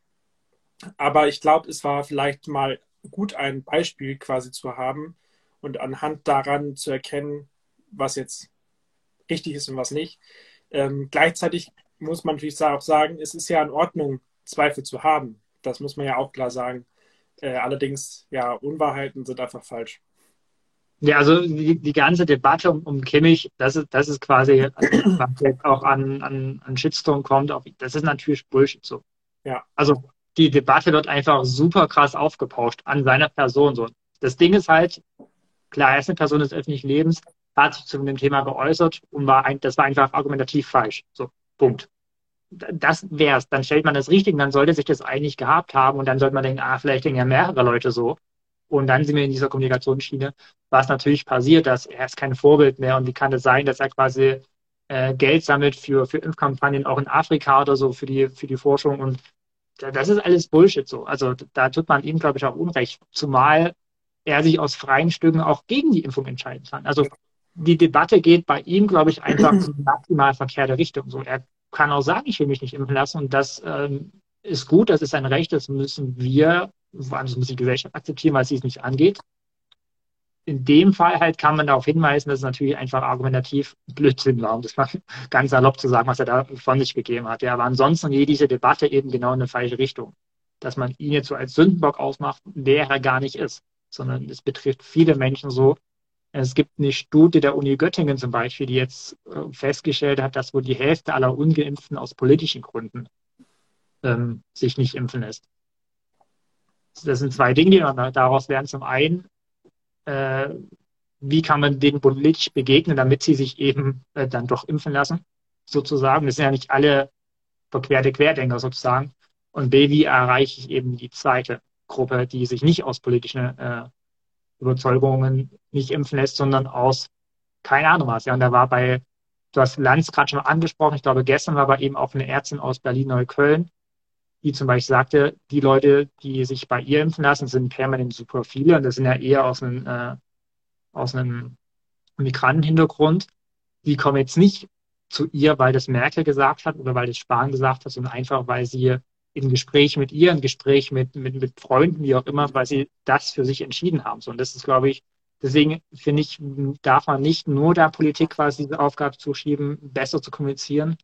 Speaker 2: Aber ich glaube, es war vielleicht mal gut, ein Beispiel quasi zu haben und anhand daran zu erkennen, was jetzt richtig ist und was nicht. Ähm, gleichzeitig muss man natürlich auch sagen, es ist ja in Ordnung, Zweifel zu haben. Das muss man ja auch klar sagen. Äh, allerdings, ja, Unwahrheiten sind einfach falsch.
Speaker 1: Ja, also die, die ganze Debatte um, um Kimmich, das ist, das ist quasi, was jetzt auch an, an, an Shitstorm kommt, das ist natürlich Bullshit so. Ja. Also die Debatte wird einfach super krass aufgepauscht an seiner Person so. Das Ding ist halt, klar, er ist eine Person des öffentlichen Lebens, hat sich zu dem Thema geäußert und war ein, das war einfach argumentativ falsch. So, Punkt das wäre es. Dann stellt man das richtig und dann sollte sich das eigentlich gehabt haben und dann sollte man denken, ah, vielleicht denken ja mehrere Leute so. Und dann sind wir in dieser Kommunikationsschiene, was natürlich passiert, dass er ist kein Vorbild mehr und wie kann es das sein, dass er quasi äh, Geld sammelt für, für Impfkampagnen auch in Afrika oder so für die, für die Forschung und das ist alles Bullshit so. Also da tut man ihm, glaube ich, auch Unrecht. Zumal er sich aus freien Stücken auch gegen die Impfung entscheiden kann. Also die Debatte geht bei ihm, glaube ich, einfach in maximal verkehrte Richtung. So, er kann auch sagen, ich will mich nicht impfen lassen. Und das ähm, ist gut, das ist ein Recht, das müssen wir, vor allem das muss die Gesellschaft akzeptieren, weil sie es nicht angeht. in dem Fall halt kann man darauf hinweisen, dass es natürlich einfach argumentativ Blödsinn war, um das mal (laughs) ganz salopp zu sagen, was er da von sich gegeben hat. Ja, aber ansonsten geht diese Debatte eben genau in eine falsche Richtung. Dass man ihn jetzt so als Sündenbock ausmacht, der er gar nicht ist, sondern es betrifft viele Menschen so. Es gibt eine Studie der Uni Göttingen zum Beispiel, die jetzt äh, festgestellt hat, dass wohl die Hälfte aller Ungeimpften aus politischen Gründen ähm, sich nicht impfen lässt. Das sind zwei Dinge, die man daraus lernen. Zum einen, äh, wie kann man denen politisch begegnen, damit sie sich eben äh, dann doch impfen lassen, sozusagen. Das sind ja nicht alle verquerte Querdenker sozusagen. Und B, wie erreiche ich eben die zweite Gruppe, die sich nicht aus politischen äh, Überzeugungen nicht impfen lässt, sondern aus keine Ahnung was. Ja, und da war bei, du hast Lanz gerade schon angesprochen, ich glaube, gestern war aber eben auch eine Ärztin aus Berlin-Neukölln, die zum Beispiel sagte, die Leute, die sich bei ihr impfen lassen, sind permanent super viele und das sind ja eher aus einem, äh, aus einem Migrantenhintergrund. Die kommen jetzt nicht zu ihr, weil das Merkel gesagt hat oder weil das Spahn gesagt hat, sondern einfach, weil sie in Gespräch mit ihr, in Gespräch mit, mit, mit Freunden, wie auch immer, weil sie das für sich entschieden haben. So, und das ist, glaube ich, deswegen finde ich, darf man nicht nur der Politik quasi diese Aufgabe zuschieben, besser zu kommunizieren,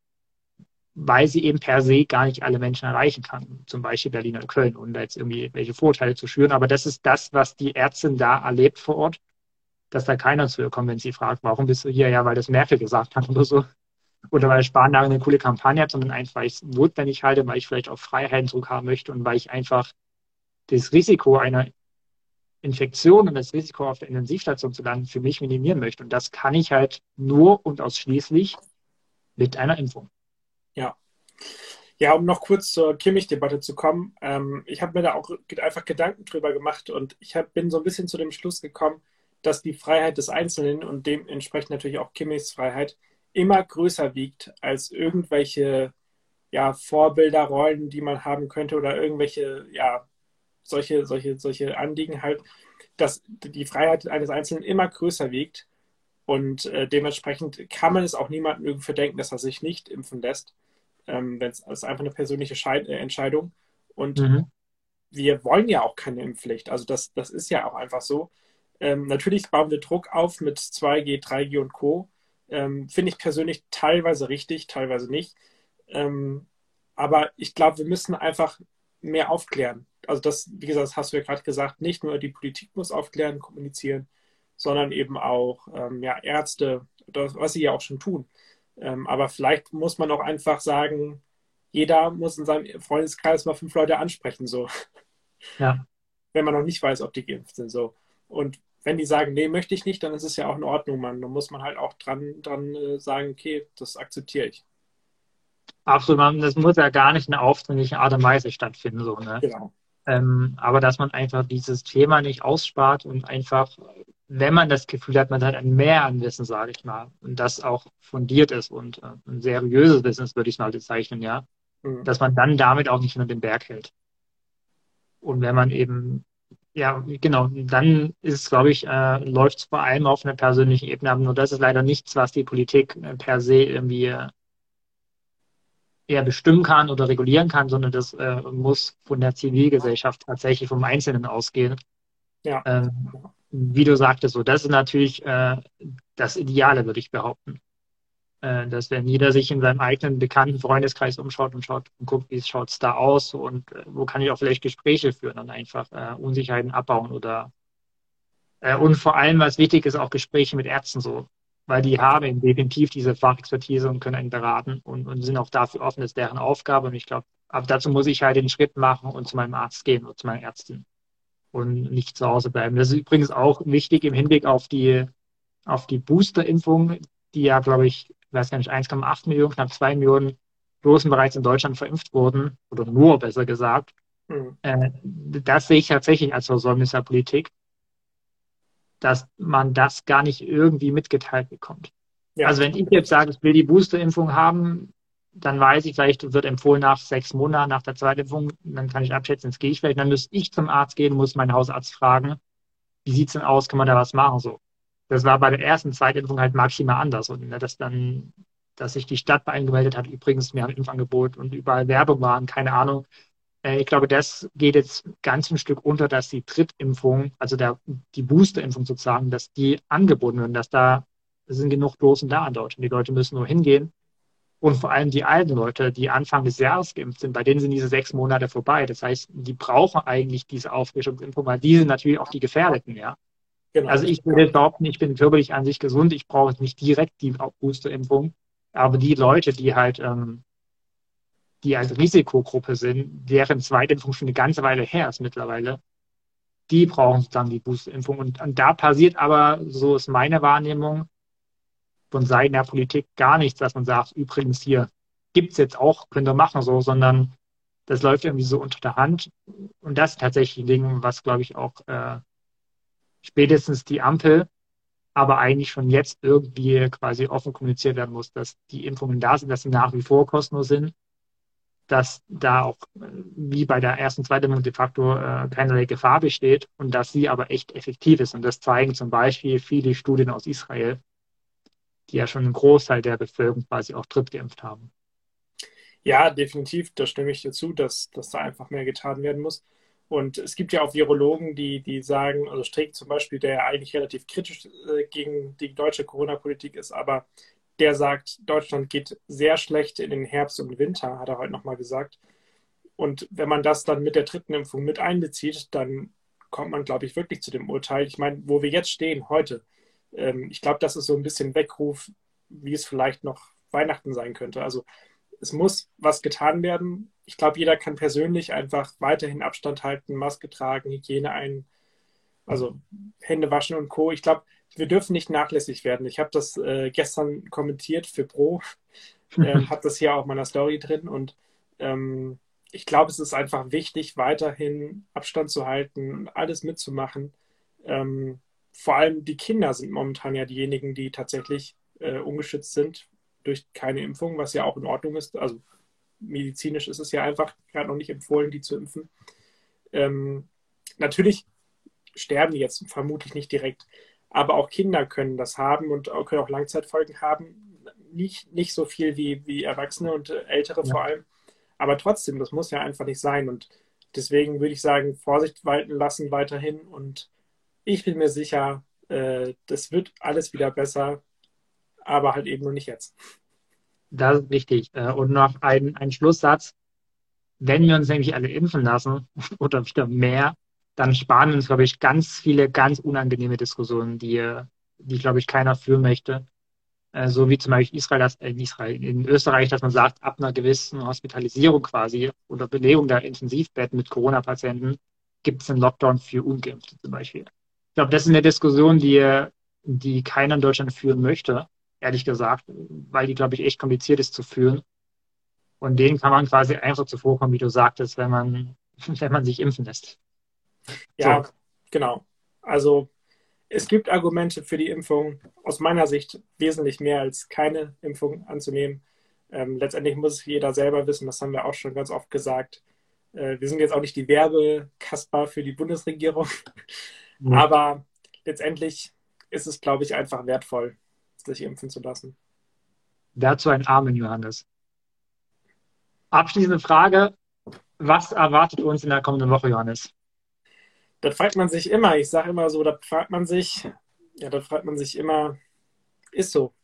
Speaker 1: weil sie eben per se gar nicht alle Menschen erreichen kann. Zum Beispiel Berlin und Köln, um da jetzt irgendwie welche Vorteile zu schüren. Aber das ist das, was die Ärztin da erlebt vor Ort, dass da keiner zu ihr kommt, wenn sie fragt, warum bist du hier? Ja, weil das Merkel gesagt hat oder so. Oder weil Spahn eine coole Kampagne hat, sondern einfach, weil ich es notwendig halte, weil ich vielleicht auch Freiheitendruck haben möchte und weil ich einfach das Risiko einer Infektion und das Risiko auf der Intensivstation zu landen für mich minimieren möchte. Und das kann ich halt nur und ausschließlich mit einer Impfung.
Speaker 2: Ja. Ja, um noch kurz zur Kimmich-Debatte zu kommen. Ähm, ich habe mir da auch einfach Gedanken drüber gemacht und ich hab, bin so ein bisschen zu dem Schluss gekommen, dass die Freiheit des Einzelnen und dementsprechend natürlich auch Kimmichs Freiheit immer größer wiegt als irgendwelche ja, Vorbilderrollen, die man haben könnte oder irgendwelche, ja, solche, solche, solche Anliegen halt, dass die Freiheit eines Einzelnen immer größer wiegt und äh, dementsprechend kann man es auch niemandem irgendwie verdenken, dass er sich nicht impfen lässt ähm, wenn es ist einfach eine persönliche Scheid äh, Entscheidung. Und mhm. wir wollen ja auch keine Impfpflicht. Also das, das ist ja auch einfach so. Ähm, natürlich bauen wir Druck auf mit 2G, 3G und Co. Ähm, Finde ich persönlich teilweise richtig, teilweise nicht. Ähm, aber ich glaube, wir müssen einfach mehr aufklären. Also das, wie gesagt, das hast du ja gerade gesagt, nicht nur die Politik muss aufklären, kommunizieren, sondern eben auch ähm, ja, Ärzte, was sie ja auch schon tun. Ähm, aber vielleicht muss man auch einfach sagen, jeder muss in seinem Freundeskreis mal fünf Leute ansprechen, so. Ja. Wenn man noch nicht weiß, ob die geimpft sind, so. Und wenn die sagen, nee, möchte ich nicht, dann ist es ja auch in Ordnung, man. Dann muss man halt auch dran, dran äh, sagen, okay, das akzeptiere ich.
Speaker 1: Absolut, das muss ja gar nicht in einer aufdringlichen Art und Weise stattfinden, so, ne? Genau. Ähm, aber dass man einfach dieses Thema nicht ausspart und einfach wenn man das Gefühl hat, man hat ein Mehr an Wissen, sage ich mal, und das auch fundiert ist und äh, ein seriöses Wissen, würde ich mal bezeichnen, ja, mhm. dass man dann damit auch nicht nur den Berg hält. Und wenn man eben, ja, genau, dann ist es, glaube ich, äh, läuft es vor allem auf einer persönlichen Ebene, aber nur das ist leider nichts, was die Politik äh, per se irgendwie äh, eher bestimmen kann oder regulieren kann, sondern das äh, muss von der Zivilgesellschaft tatsächlich vom Einzelnen ausgehen. Ja. Ähm, wie du sagtest, so, das ist natürlich äh, das Ideale, würde ich behaupten. Äh, dass wenn jeder sich in seinem eigenen bekannten Freundeskreis umschaut und schaut und guckt, wie schaut es da aus und äh, wo kann ich auch vielleicht Gespräche führen und einfach äh, Unsicherheiten abbauen oder äh, und vor allem, was wichtig ist, auch Gespräche mit Ärzten so, weil die haben definitiv diese Fachexpertise und können einen beraten und, und sind auch dafür offen, das ist deren Aufgabe und ich glaube, aber dazu muss ich halt den Schritt machen und zu meinem Arzt gehen oder zu meiner Ärztin und nicht zu Hause bleiben. Das ist übrigens auch wichtig im Hinblick auf die, auf die Booster-Impfung, die ja, glaube ich, ich weiß gar nicht, 1,8 Millionen, knapp 2 Millionen Dosen bereits in Deutschland verimpft wurden, oder nur besser gesagt. Mhm. Äh, das sehe ich tatsächlich als Versäumnis der Politik, dass man das gar nicht irgendwie mitgeteilt bekommt. Ja. Also wenn ich jetzt sage, ich will die Booster-Impfung haben, dann weiß ich, vielleicht wird empfohlen nach sechs Monaten nach der Zweitimpfung, dann kann ich abschätzen, jetzt gehe ich vielleicht, dann müsste ich zum Arzt gehen, muss meinen Hausarzt fragen, wie sieht's denn aus, kann man da was machen, so. Das war bei der ersten Zweitimpfung halt maximal anders und ne, dass dann, dass sich die Stadt bei angemeldet hat, übrigens, wir haben Impfangebot und überall Werbung waren, keine Ahnung. Äh, ich glaube, das geht jetzt ganz ein Stück unter, dass die Drittimpfung, also der, die Boosterimpfung sozusagen, dass die angeboten werden, dass da sind genug Dosen da in Deutschland. Die Leute müssen nur hingehen. Und vor allem die alten Leute, die Anfang des Jahres geimpft sind, bei denen sind diese sechs Monate vorbei. Das heißt, die brauchen eigentlich diese Auffrischungsimpfung, weil die sind natürlich auch die Gefährdeten, ja. Genau. Also ich würde behaupten, ich bin körperlich an sich gesund, ich brauche nicht direkt die Boosterimpfung, aber die Leute, die halt, ähm, die als Risikogruppe sind, deren Zweitimpfung schon eine ganze Weile her ist mittlerweile, die brauchen dann die Boosterimpfung. Und, und da passiert aber, so ist meine Wahrnehmung, von Seiten der Politik gar nichts, dass man sagt, übrigens hier gibt es jetzt auch, könnt ihr machen so, sondern das läuft irgendwie so unter der Hand. Und das ist tatsächlich ein Ding, was, glaube ich, auch äh, spätestens die Ampel, aber eigentlich schon jetzt irgendwie quasi offen kommuniziert werden muss, dass die Impfungen da sind, dass sie nach wie vor kostenlos sind, dass da auch wie bei der ersten, zweiten Impfung de facto äh, keinerlei Gefahr besteht und dass sie aber echt effektiv ist. Und das zeigen zum Beispiel viele Studien aus Israel, die ja schon einen Großteil der Bevölkerung quasi auch drittgeimpft haben.
Speaker 2: Ja, definitiv, da stimme ich dir zu, dass, dass da einfach mehr getan werden muss. Und es gibt ja auch Virologen, die, die sagen, also Strick zum Beispiel, der eigentlich relativ kritisch äh, gegen die deutsche Corona-Politik ist, aber der sagt, Deutschland geht sehr schlecht in den Herbst und Winter, hat er heute nochmal gesagt. Und wenn man das dann mit der dritten Impfung mit einbezieht, dann kommt man, glaube ich, wirklich zu dem Urteil. Ich meine, wo wir jetzt stehen, heute, ähm, ich glaube, das ist so ein bisschen Weckruf, wie es vielleicht noch Weihnachten sein könnte. Also es muss was getan werden. Ich glaube, jeder kann persönlich einfach weiterhin Abstand halten, Maske tragen, Hygiene ein, also Hände waschen und Co. Ich glaube, wir dürfen nicht nachlässig werden. Ich habe das äh, gestern kommentiert für Pro, (laughs) äh, habe das hier auch in meiner Story drin und ähm, ich glaube, es ist einfach wichtig, weiterhin Abstand zu halten, alles mitzumachen. Ähm, vor allem die Kinder sind momentan ja diejenigen, die tatsächlich äh, ungeschützt sind durch keine Impfung, was ja auch in Ordnung ist. Also medizinisch ist es ja einfach gerade noch nicht empfohlen, die zu impfen. Ähm, natürlich sterben die jetzt vermutlich nicht direkt, aber auch Kinder können das haben und können auch Langzeitfolgen haben. Nicht, nicht so viel wie, wie Erwachsene und Ältere ja. vor allem. Aber trotzdem, das muss ja einfach nicht sein. Und deswegen würde ich sagen, Vorsicht walten lassen weiterhin und ich bin mir sicher, äh, das wird alles wieder besser, aber halt eben nur nicht jetzt.
Speaker 1: Das ist wichtig. Äh, und noch ein, ein Schlusssatz. Wenn wir uns nämlich alle impfen lassen (laughs) oder wieder mehr, dann sparen wir uns, glaube ich, ganz viele ganz unangenehme Diskussionen, die, die glaube ich, keiner führen möchte. Äh, so wie zum Beispiel Israel, das, äh, in Israel, in Österreich, dass man sagt, ab einer gewissen Hospitalisierung quasi oder Belegung der Intensivbetten mit Corona-Patienten gibt es einen Lockdown für Ungeimpfte zum Beispiel. Ich glaube, das ist eine Diskussion, die, die keiner in Deutschland führen möchte, ehrlich gesagt, weil die, glaube ich, echt kompliziert ist zu führen. Und denen kann man quasi einfach zuvorkommen, wie du sagtest, wenn man, (laughs) wenn man sich impfen lässt.
Speaker 2: Ja, so. genau. Also es gibt Argumente für die Impfung, aus meiner Sicht wesentlich mehr als keine Impfung anzunehmen. Ähm, letztendlich muss es jeder selber wissen, das haben wir auch schon ganz oft gesagt. Äh, wir sind jetzt auch nicht die Werbekasper für die Bundesregierung. Mhm. Aber letztendlich ist es, glaube ich, einfach wertvoll, sich impfen zu lassen.
Speaker 1: Dazu ein Amen, Johannes. Abschließende Frage. Was erwartet uns in der kommenden Woche, Johannes?
Speaker 2: Das fragt man sich immer. Ich sage immer so, da fragt man sich, ja, da fragt man sich immer, ist so.